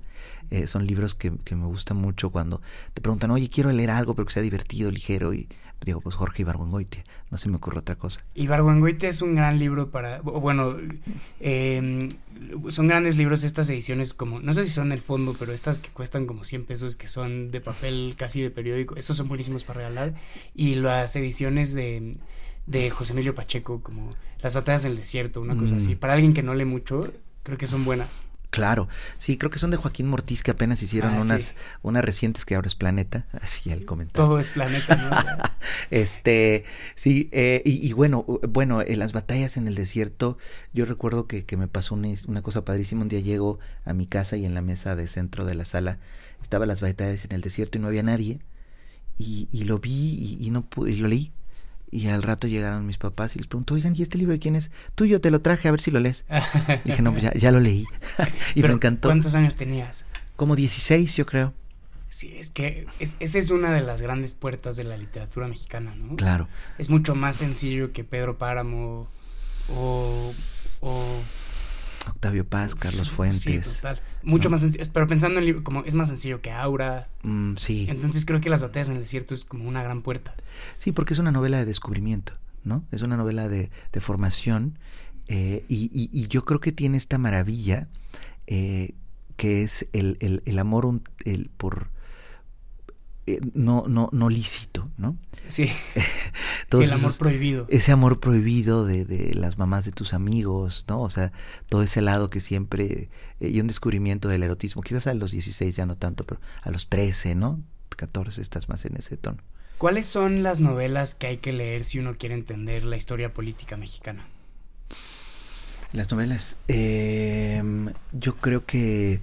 Eh, son libros que, que, me gustan mucho cuando te preguntan, oye, quiero leer algo pero que sea divertido, ligero, y digo, pues Jorge Ibargüengoitia, no se me ocurre otra cosa. Ibargüengoitia es un gran libro para, bueno, eh, son grandes libros estas ediciones como, no sé si son el fondo, pero estas que cuestan como 100 pesos, que son de papel casi de periódico, esos son buenísimos para regalar. Y las ediciones de, de José Emilio Pacheco, como Las batallas del desierto, una cosa así. Mm. Para alguien que no lee mucho, creo que son buenas. Claro, sí, creo que son de Joaquín Mortiz que apenas hicieron ah, unas, unas recientes que ahora es Planeta, <laughs> así el comentario. Todo es Planeta, ¿no? <laughs> este, sí, eh, y, bueno, bueno, en las batallas en el desierto, yo recuerdo que, que me pasó una, cosa padrísima, un día llego a mi casa y en la mesa de centro de la sala estaban las batallas en el desierto y no había nadie, y, y lo vi y, no pude, y lo leí, y al rato llegaron mis papás y les preguntó, oigan, ¿y este libro de quién es? Tuyo, te lo traje, a ver si lo lees. y dije, no, pues ya, ya lo leí. <laughs> y me encantó. ¿Cuántos años tenías? Como 16, yo creo. Sí, es que esa es una de las grandes puertas de la literatura mexicana, ¿no? Claro. Es mucho más sencillo que Pedro Páramo o... o Octavio Paz, Carlos Fuentes. Sí, total. Mucho más sencillo, pero pensando en libro, como es más sencillo que Aura. Mm, sí. Entonces creo que Las batallas en el desierto es como una gran puerta. Sí, porque es una novela de descubrimiento, ¿no? Es una novela de, de formación eh, y, y, y, yo creo que tiene esta maravilla eh, que es el, el, el amor el, por eh, no, no, no lícito, ¿no? Sí. <laughs> sí el amor prohibido. Ese amor prohibido de, de, las mamás de tus amigos, ¿no? O sea, todo ese lado que siempre. Eh, y un descubrimiento del erotismo. Quizás a los 16 ya no tanto, pero a los 13, ¿no? 14 estás más en ese tono. ¿Cuáles son las novelas que hay que leer si uno quiere entender la historia política mexicana? Las novelas. Eh, yo creo que.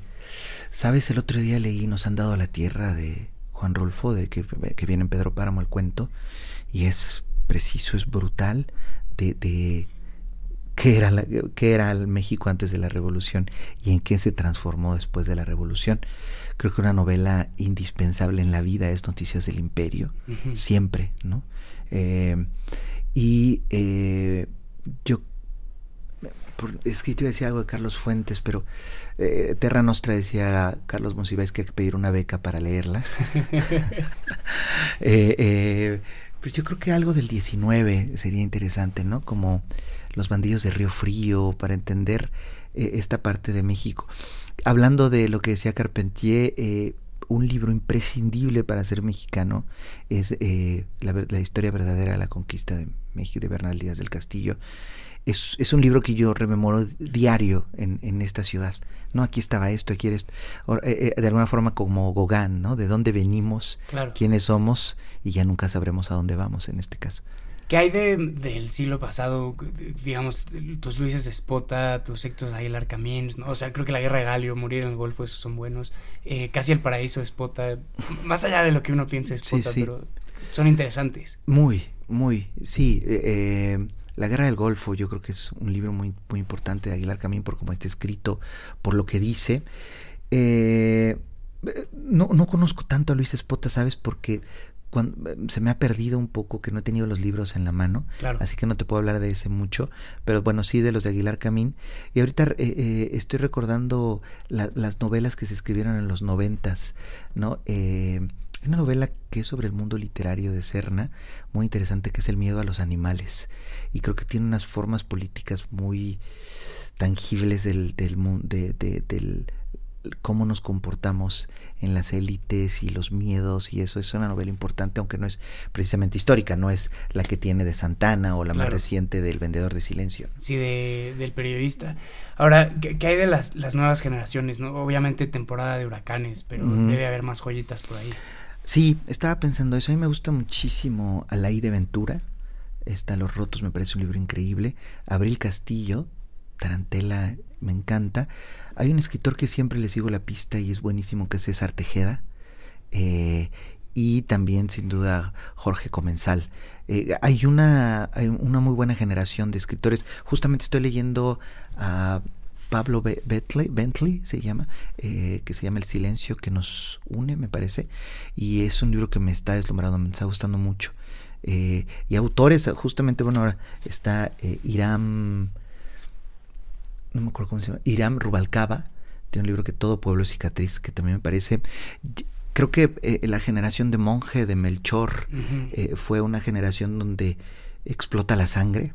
¿Sabes? El otro día leí Nos han dado la tierra de Juan Rolfo, de que, que viene en Pedro Páramo el cuento, y es preciso, es brutal, de, de qué era, la, qué era el México antes de la revolución y en qué se transformó después de la revolución. Creo que una novela indispensable en la vida es Noticias del Imperio, uh -huh. siempre, ¿no? Eh, y eh, yo es que te iba a decir algo de Carlos Fuentes, pero eh, Terra Nostra decía Carlos Monsiváis que hay que pedir una beca para leerla. <laughs> <laughs> eh, eh, pero yo creo que algo del 19 sería interesante, ¿no? Como los bandidos de Río Frío, para entender eh, esta parte de México. Hablando de lo que decía Carpentier, eh, un libro imprescindible para ser mexicano es eh, la, la, historia verdadera de la conquista de México de Bernal Díaz del Castillo. Es, es un libro que yo rememoro diario en, en, esta ciudad. No, aquí estaba esto, aquí era esto. Eh, eh, de alguna forma como Gauguin, ¿no? De dónde venimos, claro. quiénes somos y ya nunca sabremos a dónde vamos en este caso. ¿Qué hay de, del siglo pasado? Digamos, tus Luises Espota, tus Héctor Aguilar Camins, ¿no? O sea, creo que la Guerra de Galio, Morir en el Golfo, esos son buenos. Eh, casi el Paraíso Espota, más allá de lo que uno piensa Espota, sí, sí. pero son interesantes. Muy, muy, sí. Eh, la Guerra del Golfo yo creo que es un libro muy, muy importante de Aguilar Camín por cómo está escrito, por lo que dice. Eh, no, no conozco tanto a Luis Espota, ¿sabes? Porque cuando, se me ha perdido un poco que no he tenido los libros en la mano, claro. así que no te puedo hablar de ese mucho, pero bueno, sí de los de Aguilar Camín. Y ahorita eh, eh, estoy recordando la, las novelas que se escribieron en los noventas, ¿no? Eh, una novela que es sobre el mundo literario de Serna, muy interesante, que es El miedo a los animales. Y creo que tiene unas formas políticas muy tangibles del, del, de, de, del cómo nos comportamos en las élites y los miedos y eso. Es una novela importante aunque no es precisamente histórica no es la que tiene de Santana o la claro. más reciente del vendedor de silencio sí de, del periodista. Ahora ¿qué, qué hay de las, las, nuevas generaciones no obviamente temporada de huracanes pero debe haber más joyitas por ahí sí estaba pensando eso a mí me gusta muchísimo Alaí de Ventura está Los Rotos me parece un libro increíble Abril Castillo Tarantela me encanta hay un escritor que siempre le sigo la pista y es buenísimo, que es César Tejeda. Eh, y también, sin duda, Jorge Comensal. Eh, hay, una, hay una muy buena generación de escritores. Justamente estoy leyendo a Pablo Bentley, Bentley se llama, eh, que se llama El silencio que nos une, me parece. Y es un libro que me está deslumbrando, me está gustando mucho. Eh, y autores, justamente, bueno, ahora está Irán no me acuerdo cómo se llama, Iram Rubalcaba, tiene un libro que todo pueblo es cicatriz, que también me parece, creo que eh, la generación de monje, de Melchor, uh -huh. eh, fue una generación donde explota la sangre,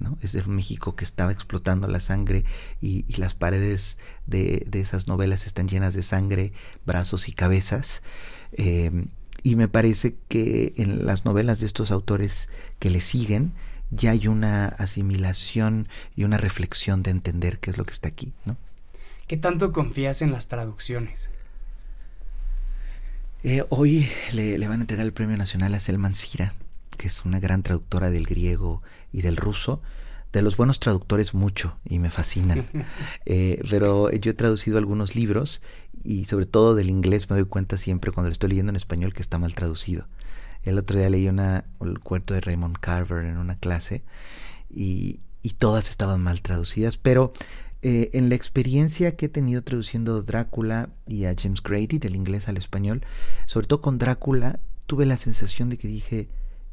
¿no? Es de México que estaba explotando la sangre y, y las paredes de, de, esas novelas están llenas de sangre, brazos y cabezas. Eh, y me parece que en las novelas de estos autores que le siguen, ya hay una asimilación y una reflexión de entender qué es lo que está aquí, ¿no? ¿Qué tanto confías en las traducciones? Eh, hoy le, le, van a entregar el premio nacional a Selman Sira, que es una gran traductora del griego y del ruso. De los buenos traductores mucho y me fascinan. <laughs> eh, pero yo he traducido algunos libros y sobre todo del inglés me doy cuenta siempre cuando lo estoy leyendo en español que está mal traducido. El otro día leí una, el cuento de Raymond Carver en una clase y, y todas estaban mal traducidas, pero eh, en la experiencia que he tenido traduciendo Drácula y a James Grady del inglés al español, sobre todo con Drácula, tuve la sensación de que dije,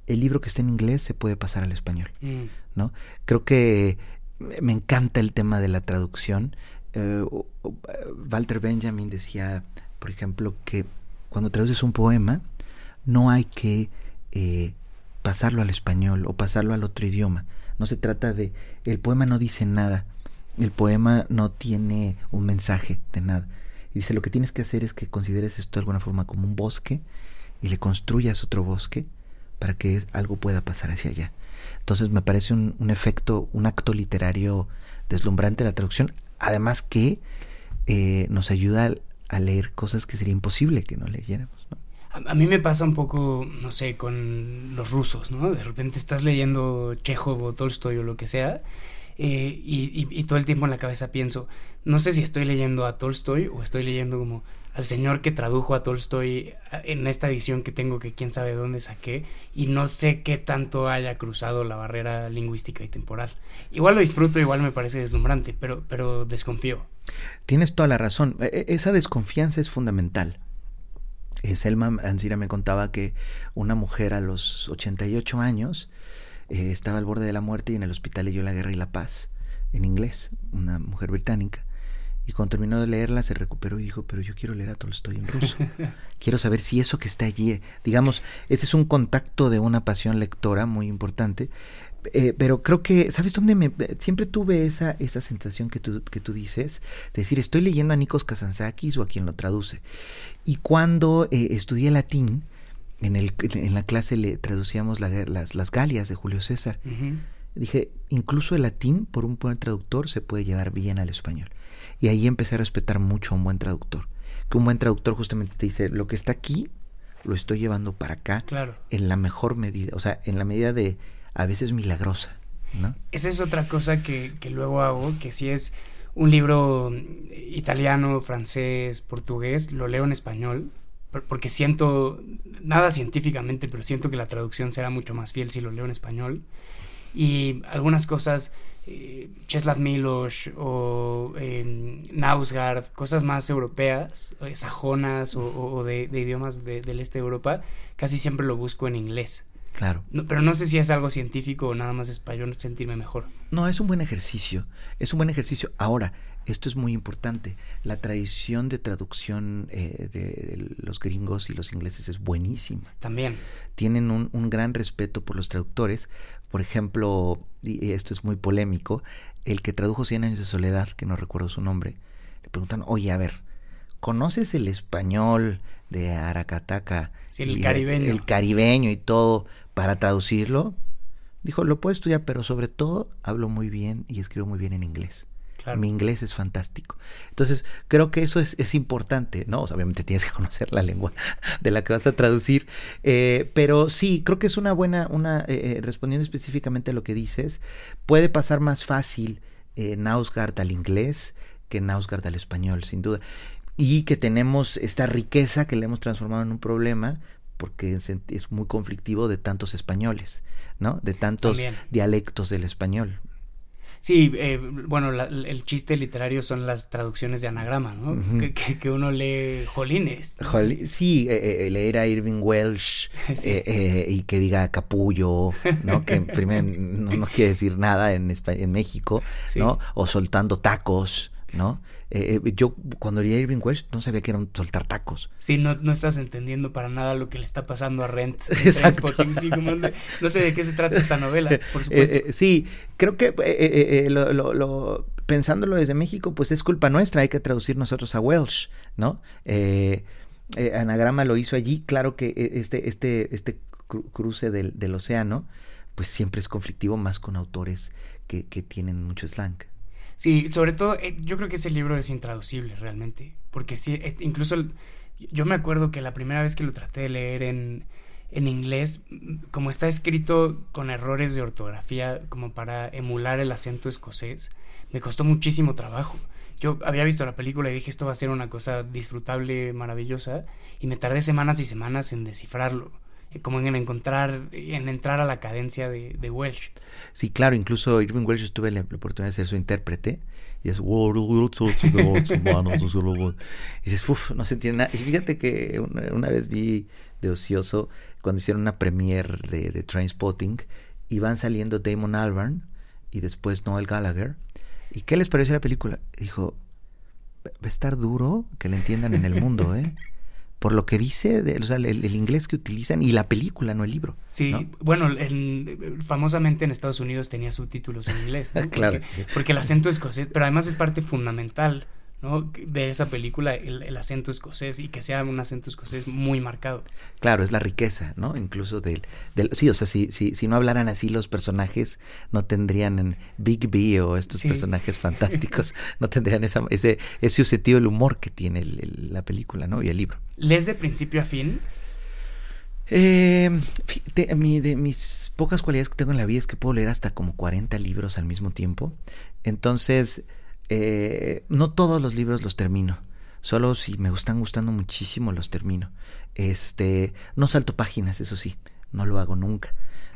el libro que está en inglés se puede pasar al español, mm. ¿no? Creo que me encanta el tema de la traducción. Eh, Walter Benjamin decía, por ejemplo, que cuando traduces un poema, no hay que eh, pasarlo al español o pasarlo al otro idioma. No se trata de, el poema no dice nada, el poema no tiene un mensaje de nada. Y dice, lo que tienes que hacer es que consideres esto de alguna forma como un bosque y le construyas otro bosque para que algo pueda pasar hacia allá. Entonces me parece un, efecto, un acto literario deslumbrante la traducción, además que eh, nos ayuda a, leer cosas que sería imposible que no leyéramos. A, mí me pasa un poco, no sé, con los rusos, ¿no? De repente estás leyendo Chekhov o Tolstoy o lo que sea eh, y, todo el tiempo en la cabeza pienso, no sé si estoy leyendo a Tolstoy o estoy leyendo como al señor que tradujo a Tolstoy en esta edición que tengo que quién sabe dónde saqué y no sé qué tanto haya cruzado la barrera lingüística y temporal. Igual lo disfruto, igual me parece deslumbrante, pero, pero desconfío. Tienes toda la razón. E, e, esa desconfianza es fundamental. Eh, Selma Ansira me contaba que una mujer a los 88 años eh, estaba al borde de la muerte y en el hospital leyó La Guerra y la Paz en inglés, una mujer británica. Y cuando terminó de leerla se recuperó y dijo, pero yo quiero leer a Tolstoy en ruso. <laughs> quiero saber si eso que está allí, digamos, ese es un contacto de una pasión lectora muy importante. Eh, pero creo que, ¿sabes dónde me... Siempre tuve esa, esa sensación que tú, que tú dices, de decir, estoy leyendo a Nikos Kazantzakis o a quien lo traduce. Y cuando eh, estudié latín, en, el, en la clase le traducíamos las, las Galias de Julio César. Dije, incluso el latín, por un buen traductor, se puede llevar bien al español. Y ahí empecé a respetar mucho a un buen traductor. Que un buen traductor justamente te dice, lo que está aquí, lo estoy llevando para acá. Claro. En la mejor medida, o sea, en la medida de, a veces milagrosa. ¿no? Esa es otra cosa que, que luego hago, que si es un libro italiano, francés, portugués, lo leo en español, porque siento, nada científicamente, pero siento que la traducción será mucho más fiel si lo leo en español. Y algunas cosas, eh, Czeslaw Miloš o eh, Nausgard, cosas más europeas, eh, sajonas o, de, idiomas del este de Europa, casi siempre lo busco en inglés. Claro. pero no sé si es algo científico o nada más es para yo sentirme mejor. No, es un buen ejercicio. Es un buen ejercicio. Ahora, esto es muy importante. La tradición de traducción eh, de los gringos y los ingleses es buenísima. También. Tienen un, un, gran respeto por los traductores. Por ejemplo, y esto es muy polémico, el que tradujo Cien años de soledad, que no recuerdo su nombre, le preguntan, oye, a ver, ¿conoces el español de Aracataca? Sí, el caribeño. El, caribeño y todo para traducirlo. Dijo, lo puedo estudiar, pero sobre todo hablo muy bien y escribo muy bien en inglés. Mi inglés es fantástico. Entonces, creo que eso es, es importante, ¿no? obviamente tienes que conocer la lengua <laughs> de la que vas a traducir. Eh, pero sí, creo que es una buena, una, eh, eh, respondiendo específicamente a lo que dices, puede pasar más fácil eh, Nausgard al inglés que Nausgard al español, sin duda y que tenemos esta riqueza que le hemos transformado en un problema porque es, muy conflictivo de tantos españoles, ¿no? De tantos dialectos del español. Sí, eh, bueno, el chiste literario son las traducciones de anagrama, ¿no? que, uno lee jolines. sí, eh, eh, leer a Irving Welsh <laughs> y que diga capullo, ¿no? que primero no, quiere decir nada en, en México, ¿no? O soltando tacos, ¿no? Eh, eh, yo cuando leí Irving Welsh no sabía que eran soltar tacos. Sí, no, no estás entendiendo para nada lo que le está pasando a Rent. <laughs> Exacto. no sé de qué se trata esta novela, <laughs> por eh, supuesto. sí, creo que lo, lo, pensándolo desde México, pues es culpa nuestra, hay que traducir nosotros a Welsh, ¿no? Anagrama lo hizo allí, claro que este, este, este cruce del, del océano, pues siempre es conflictivo más con autores que, que tienen mucho slang. Sí, sobre todo, eh, yo creo que ese libro es intraducible realmente, porque sí, incluso yo me acuerdo que la primera vez que lo traté de leer en, en inglés, como está escrito con errores de ortografía, como para emular el acento escocés, me costó muchísimo trabajo. Yo había visto la película y dije esto va a ser una cosa disfrutable, maravillosa, y me tardé semanas y semanas en descifrarlo como en encontrar, en entrar a la cadencia de, de Welsh. Sí, claro, incluso Irving Welsh tuve la, oportunidad de ser su intérprete y es y dices, uff, no se entiende nada. Y fíjate que una, vez vi de ocioso cuando hicieron una premiere de, de Trainspotting y van saliendo Damon Albarn y después Noel Gallagher. ¿Y qué les pareció la película? Dijo, va a estar duro que le entiendan en el mundo, ¿eh? Por lo que dice, de, o sea, el, inglés que utilizan y la película, no el libro. Sí, bueno, famosamente en Estados Unidos tenía subtítulos en inglés. <laughs> claro. porque el acento escocés, pero además es parte fundamental de esa película el, acento escocés y que sea un acento escocés muy marcado. Claro, es la riqueza, ¿no? Incluso del... del sí, o sea, si, si, si no hablaran así los personajes, no tendrían en Big B o estos personajes fantásticos, <laughs> no tendrían esa, ese, ese sentido del humor que tiene la película, ¿no? Y el libro. ¿Les de principio a fin? Eh, de, de mis pocas cualidades que tengo en la vida es que puedo leer hasta como 40 libros al mismo tiempo. Entonces eh, no todos los libros los termino. Solo si me están gustando muchísimo los termino. Este, no salto páginas, eso sí, no lo hago nunca.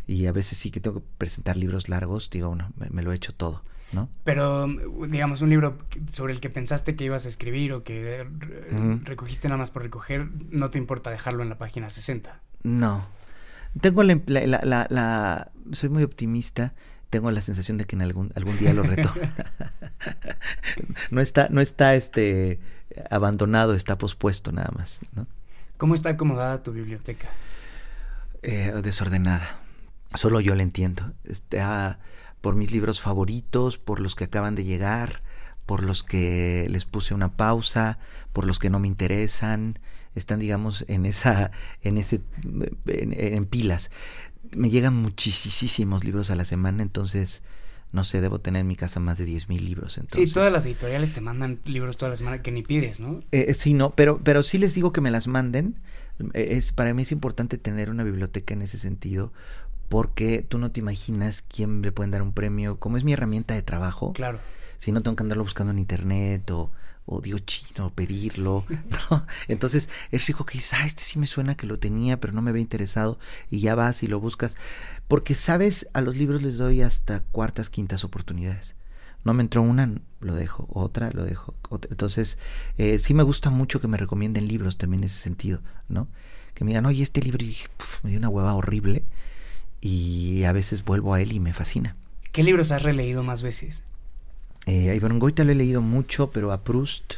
Y a veces sí que tengo que presentar libros largos, digo, bueno, me, lo he hecho todo, ¿no? Pero, digamos, un libro sobre el que pensaste que ibas a escribir o que recogiste nada más por recoger, no te importa dejarlo en la página 60. No. Tengo la, la, la soy muy optimista tengo la sensación de que en algún, algún día lo reto. <laughs> no está, no está este abandonado, está pospuesto nada más. ¿no? ¿Cómo está acomodada tu biblioteca? Eh, desordenada. Solo yo la entiendo. Está por mis libros favoritos, por los que acaban de llegar, por los que les puse una pausa, por los que no me interesan. Están, digamos, en esa, en ese, en pilas me llegan muchísimos libros a la semana, entonces no sé, debo tener en mi casa más de 10 mil libros. Entonces. Sí, todas las editoriales te mandan libros toda la semana que ni pides, ¿no? Eh, eh, sí, no, pero, pero sí les digo que me las manden. Eh, es, para mí es importante tener una biblioteca en ese sentido, porque tú no te imaginas quién le pueden dar un premio, como es mi herramienta de trabajo. Claro. Si no tengo que andarlo buscando en internet o o digo chino, pedirlo, <laughs> ¿no? Entonces es rico que dices, ah, este sí me suena que lo tenía, pero no me había interesado, y ya vas y lo buscas. Porque, ¿sabes? A los libros les doy hasta cuartas, quintas oportunidades. No me entró una, lo dejo, otra, lo dejo. Entonces, eh, sí me gusta mucho que me recomienden libros también en ese sentido, ¿no? Que me digan, oye, este libro, y dije, me dio una hueva horrible, y a veces vuelvo a él y me fascina. ¿Qué libros has releído más veces? Eh, a Iván Goita lo he leído mucho, pero a Proust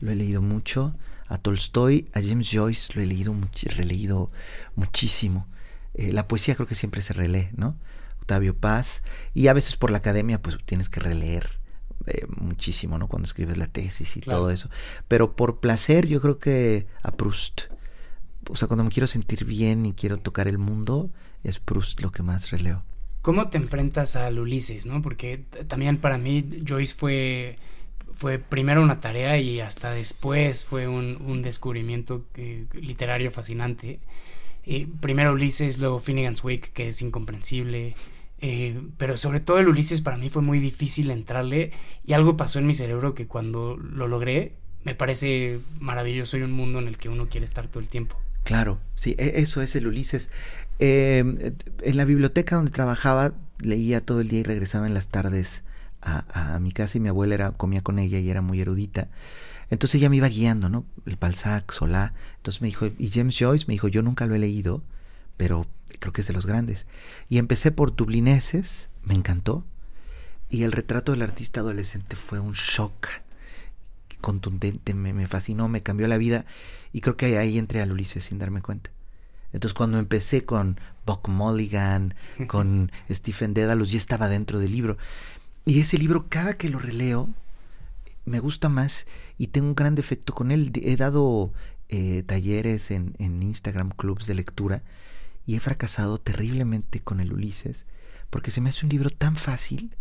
lo he leído mucho. A Tolstoy, a James Joyce lo he leído, releído muchísimo. Eh, la poesía creo que siempre se relee, ¿no? Octavio Paz. Y a veces por la academia, pues tienes que releer eh, muchísimo, ¿no? Cuando escribes la tesis y todo eso. Pero por placer, yo creo que a Proust. O sea, cuando me quiero sentir bien y quiero tocar el mundo, es Proust lo que más releo. ¿Cómo te enfrentas al Ulises, no? Porque también para mí Joyce fue, fue primero una tarea y hasta después fue un, descubrimiento eh, literario fascinante. Eh, primero Ulises, luego Finnegan's Wake, que es incomprensible. Eh, pero sobre todo el Ulises para mí fue muy difícil entrarle y algo pasó en mi cerebro que cuando lo logré me parece maravilloso y un mundo en el que uno quiere estar todo el tiempo. Claro, sí, e, eso es el Ulises. Eh, en la biblioteca donde trabajaba leía todo el día y regresaba en las tardes a, mi casa y mi abuela era, comía con ella y era muy erudita. Entonces ella me iba guiando, ¿no? El Balzac, Solá. Entonces me dijo, y James Joyce me dijo, yo nunca lo he leído, pero creo que es de los grandes. Y empecé por Dublineses, me encantó. Y el retrato del artista adolescente fue un shock contundente, me, fascinó, me cambió la vida. Y creo que ahí entré al Ulises sin darme cuenta. Entonces cuando empecé con Buck Mulligan, <laughs> con Stephen Dedalus, ya estaba dentro del libro. Y ese libro, cada que lo releo, me gusta más y tengo un gran defecto con él. He dado eh, talleres en, Instagram, clubs de lectura, y he fracasado terriblemente con el Ulises, porque se me hace un libro tan fácil,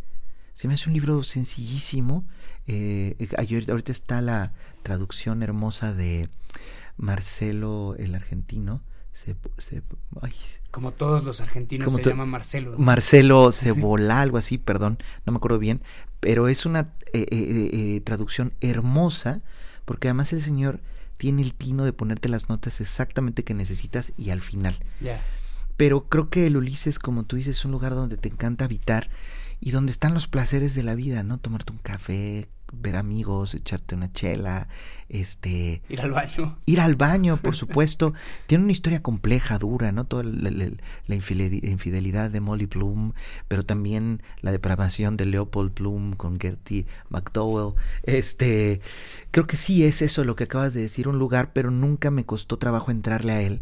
se me hace un libro sencillísimo. Eh, ahorita está la traducción hermosa de Marcelo el argentino, como todos los argentinos se llama Marcelo. Marcelo Cebola, algo así, perdón, no me acuerdo bien, pero es una eh, eh, eh, traducción hermosa porque además el señor tiene el tino de ponerte las notas exactamente que necesitas y al final. Pero creo que el Ulises, como tú dices, es un lugar donde te encanta habitar y donde están los placeres de la vida, ¿no? Tomarte un café, ver amigos, echarte una chela, este... Ir al baño. Ir al baño, por <laughs> supuesto. Tiene una historia compleja, dura, ¿no? Toda la, la, la, infidelidad de Molly Bloom, pero también la depravación de Leopold Bloom con Gertie McDowell. Este, creo que sí es eso lo que acabas de decir, un lugar, pero nunca me costó trabajo entrarle a él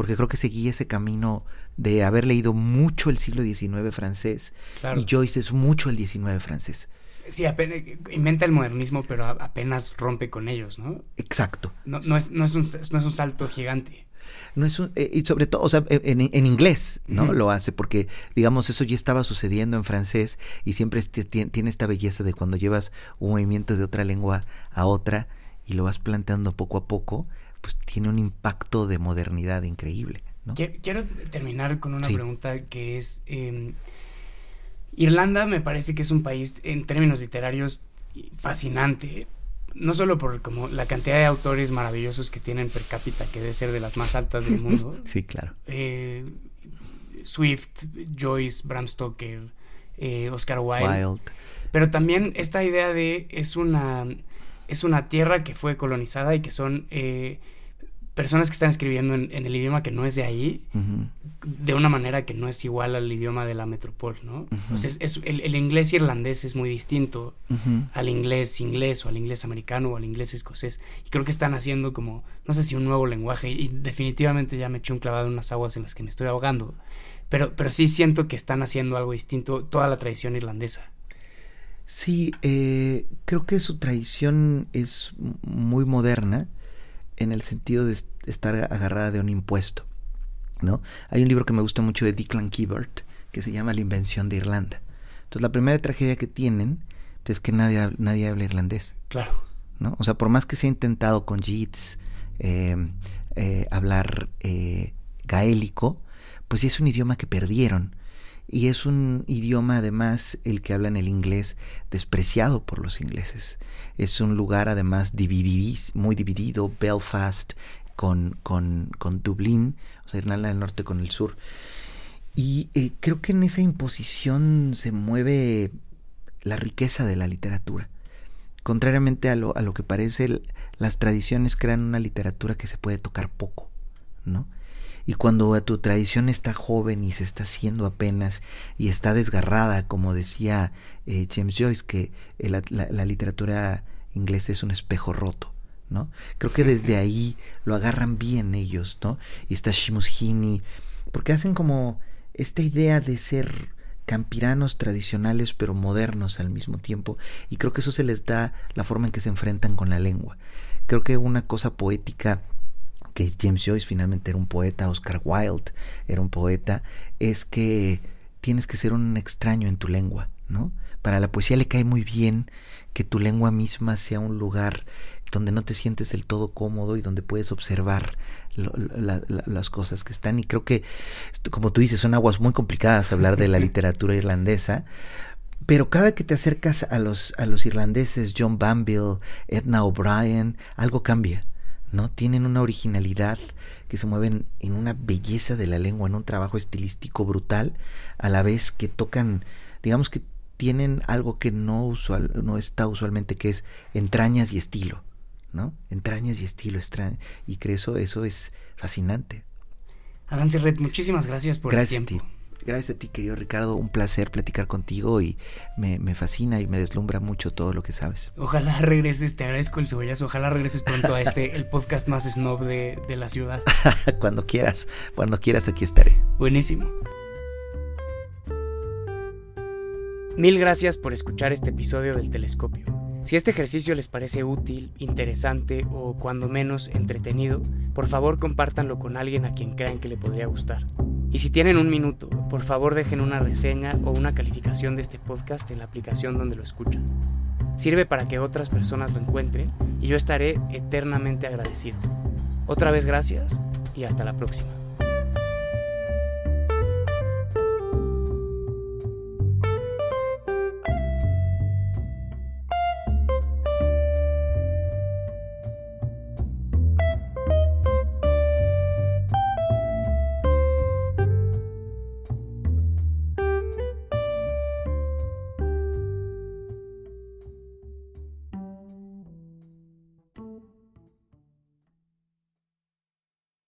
porque creo que seguí ese camino de haber leído mucho el siglo XIX francés claro. y Joyce es mucho el XIX francés. Sí, apenas, inventa el modernismo, pero apenas rompe con ellos, ¿no? Exacto. No, no, es, no, es, un, no es un salto gigante. No es un, eh, y sobre todo, o sea, en, en inglés, ¿no? Uh -huh. Lo hace, porque, digamos, eso ya estaba sucediendo en francés y siempre este, tiene esta belleza de cuando llevas un movimiento de otra lengua a otra y lo vas planteando poco a poco, pues tiene un impacto de modernidad increíble. ¿no? Quiero, terminar con una sí. pregunta que es, eh, Irlanda me parece que es un país en términos literarios fascinante, no solo por como la cantidad de autores maravillosos que tienen per cápita, que debe ser de las más altas del mundo. <laughs> sí, claro. Eh, Swift, Joyce, Bram Stoker, eh, Oscar Wilde. Wild. Pero también esta idea de es una es una tierra que fue colonizada y que son eh, personas que están escribiendo en, en, el idioma que no es de ahí, uh -huh. de una manera que no es igual al idioma de la metrópoli, ¿no? Uh -huh. O sea, es, es, el, el, inglés irlandés es muy distinto uh -huh. al inglés inglés o al inglés americano o al inglés escocés. Y creo que están haciendo como, no sé si un nuevo lenguaje, y definitivamente ya me eché un clavado en unas aguas en las que me estoy ahogando. Pero, pero sí siento que están haciendo algo distinto toda la tradición irlandesa. Sí, eh, creo que su tradición es muy moderna en el sentido de estar agarrada de un impuesto. ¿no? Hay un libro que me gusta mucho de Declan Kibert que se llama La invención de Irlanda. Entonces la primera tragedia que tienen es que nadie, nadie habla irlandés. Claro. ¿no? O sea, por más que se ha intentado con Yeats eh, eh, hablar eh, gaélico, pues es un idioma que perdieron y es un idioma además el que hablan el inglés despreciado por los ingleses. Es un lugar además muy dividido, Belfast con, con, con Dublín, o sea, Irlanda del Norte con el sur. Y eh, creo que en esa imposición se mueve la riqueza de la literatura. Contrariamente a lo, a lo que parece, las tradiciones crean una literatura que se puede tocar poco, ¿no? Y cuando tu tradición está joven y se está haciendo apenas y está desgarrada, como decía eh, James Joyce, que la, la, la, literatura inglesa es un espejo roto, ¿no? Creo que desde <laughs> ahí lo agarran bien ellos, ¿no? Y está Shimus Heaney, porque hacen como esta idea de ser campiranos tradicionales pero modernos al mismo tiempo y creo que eso se les da la forma en que se enfrentan con la lengua. Creo que una cosa poética que James Joyce finalmente era un poeta, Oscar Wilde era un poeta, es que tienes que ser un extraño en tu lengua, ¿no? Para la poesía le cae muy bien que tu lengua misma sea un lugar donde no te sientes del todo cómodo y donde puedes observar lo, la, la, las cosas que están. Y creo que, como tú dices, son aguas muy complicadas hablar de la <laughs> literatura irlandesa, pero cada que te acercas a los, a los irlandeses, John Banville, Edna O'Brien, algo cambia. ¿No? Tienen una originalidad que se mueven en una belleza de la lengua, en un trabajo estilístico brutal, a la vez que tocan, digamos que tienen algo que no usual, no está usualmente, que es entrañas y estilo, ¿no? Entrañas y estilo, y creo eso, eso es fascinante. Adán Serret, muchísimas gracias por gracias el tiempo. Gracias a ti, querido Ricardo. Un placer platicar contigo y me, me, fascina y me deslumbra mucho todo lo que sabes. Ojalá regreses, te agradezco el cebollazo. Ojalá regreses pronto a este, el podcast más snob de, de la ciudad. <laughs> cuando quieras, cuando quieras, aquí estaré. Buenísimo. Mil gracias por escuchar este episodio del Telescopio. Si este ejercicio les parece útil, interesante o cuando menos entretenido, por favor compártanlo con alguien a quien crean que le podría gustar. Y si tienen un minuto, por favor dejen una reseña o una calificación de este podcast en la aplicación donde lo escuchan. Sirve para que otras personas lo encuentren y yo estaré eternamente agradecido. Otra vez gracias y hasta la próxima.